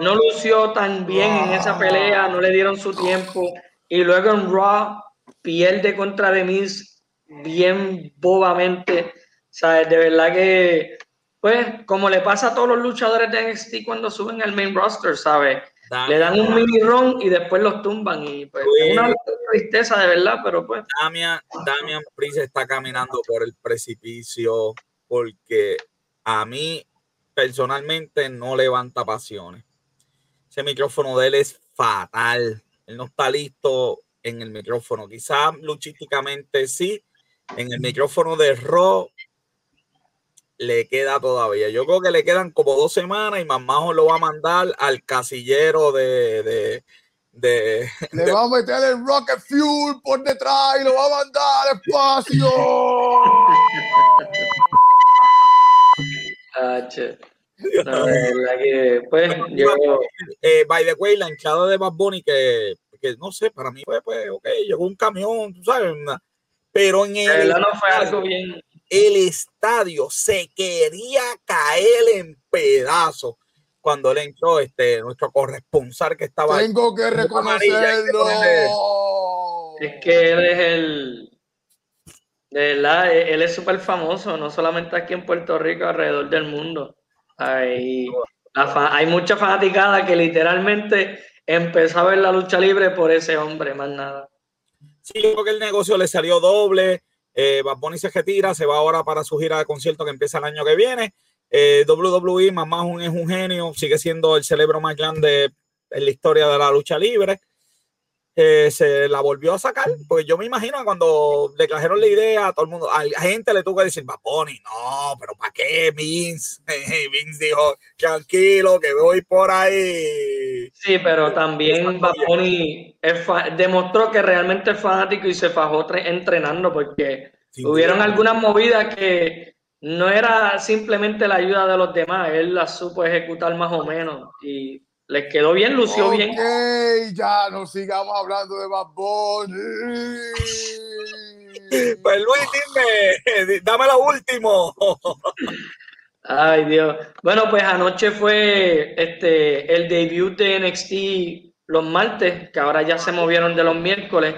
no lució tan bien en esa pelea, no le dieron su tiempo. Y luego en Raw pierde contra The Miz bien bobamente. ¿Sabes? De verdad que, pues, como le pasa a todos los luchadores de NXT cuando suben al main roster, ¿sabes? Le dan un mini run y después los tumban. Y pues, es una tristeza de verdad, pero pues. Damian, Damian Priest está caminando por el precipicio porque a mí personalmente no levanta pasiones. Ese micrófono de él es fatal. Él no está listo en el micrófono. Quizás luchísticamente sí. En el micrófono de Raw le queda todavía. Yo creo que le quedan como dos semanas y Mamajo lo va a mandar al casillero de, de, de, *laughs* Le va a meter el Rocket Fuel por detrás y lo va a mandar al espacio. *laughs* ah, che. No, de verdad que, pues, yo. eh, by the way, la hinchada de Bad Bunny, que, que no sé, para mí fue, pues, ok, llegó un camión, tú sabes, una- pero en De el, verdad no fue algo bien. El estadio se quería caer en pedazos cuando él entró, este, nuestro corresponsal que estaba. Tengo que reconocerlo. Es que él es el. De verdad, él es súper famoso, no solamente aquí en Puerto Rico, alrededor del mundo. Hay, hay mucha fanaticada que literalmente empezó a ver la lucha libre por ese hombre, más nada. Sí, yo creo que el negocio le salió doble. Eh, Bad Bunny se retira, se va ahora para su gira de concierto que empieza el año que viene. Eh, WWE, Mamá es un genio, sigue siendo el cerebro más grande en la historia de la lucha libre. Eh, se la volvió a sacar, porque yo me imagino cuando le trajeron la idea a todo el mundo, a la gente le tuvo que decir, Bad Bunny, no, pero ¿para qué, Vince? *laughs* Vince dijo, tranquilo, que voy por ahí. Sí, pero también Bad Bunny es fa- demostró que realmente es fanático y se fajó tre- entrenando porque Sin hubieron duda. algunas movidas que no era simplemente la ayuda de los demás, él las supo ejecutar más o menos y les quedó bien, lució Ok, bien. ya no sigamos hablando de Bad Bunny. *laughs* Pues Luis, dime, *laughs* dame lo último. *laughs* Ay, Dios. Bueno, pues anoche fue este el debut de NXT los martes, que ahora ya se movieron de los miércoles.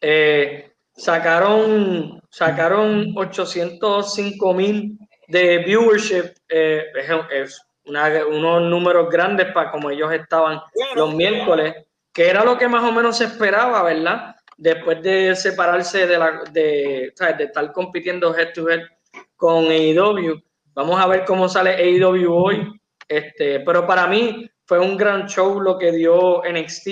Eh, sacaron, sacaron 805 mil de viewership. eh, es, una- unos números grandes para como ellos estaban los miércoles, que era lo que más o menos se esperaba, ¿verdad? Después de separarse de la de estar compitiendo head to head con AEW. Vamos a ver cómo sale AEW hoy. Este, pero para mí fue un gran show lo que dio NXT.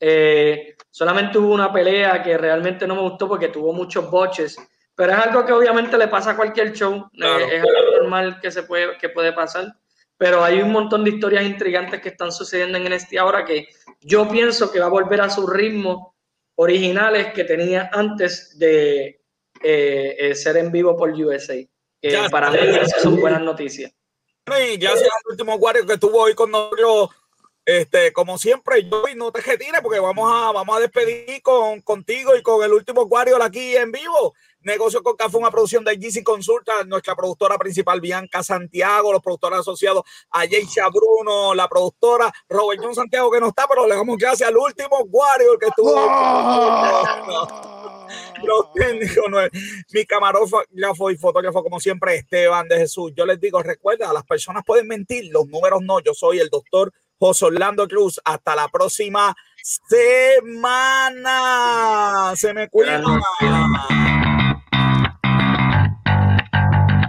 Eh, solamente hubo una pelea que realmente no me gustó porque tuvo muchos boches, pero es algo que obviamente le pasa a cualquier show. Claro. Eh, es algo normal que se puede, que puede pasar. Pero hay un montón de historias intrigantes que están sucediendo en NXT ahora que yo pienso que va a volver a sus ritmos originales que tenía antes de eh, ser en vivo por USA. Que Ya para mí esas son buenas noticias. Y gracias al último Wario que estuvo hoy con nosotros. Este, como siempre, yo no te retires porque vamos a, vamos a despedir con, contigo y con el último Wario aquí en vivo. Negocio con Café, una producción de GC Consulta, nuestra productora principal Bianca Santiago, los productores asociados a Yeisha Bruno, la productora Robert John Santiago que no está, pero le damos gracias al último Wario que estuvo. Los técnicos, no es- mi camarógrafo y fotógrafo, como siempre, Esteban de Jesús. Yo les digo, recuerda, las personas pueden mentir, los números no. Yo soy el doctor José Orlando Cruz. Hasta la próxima semana. Se me cuida.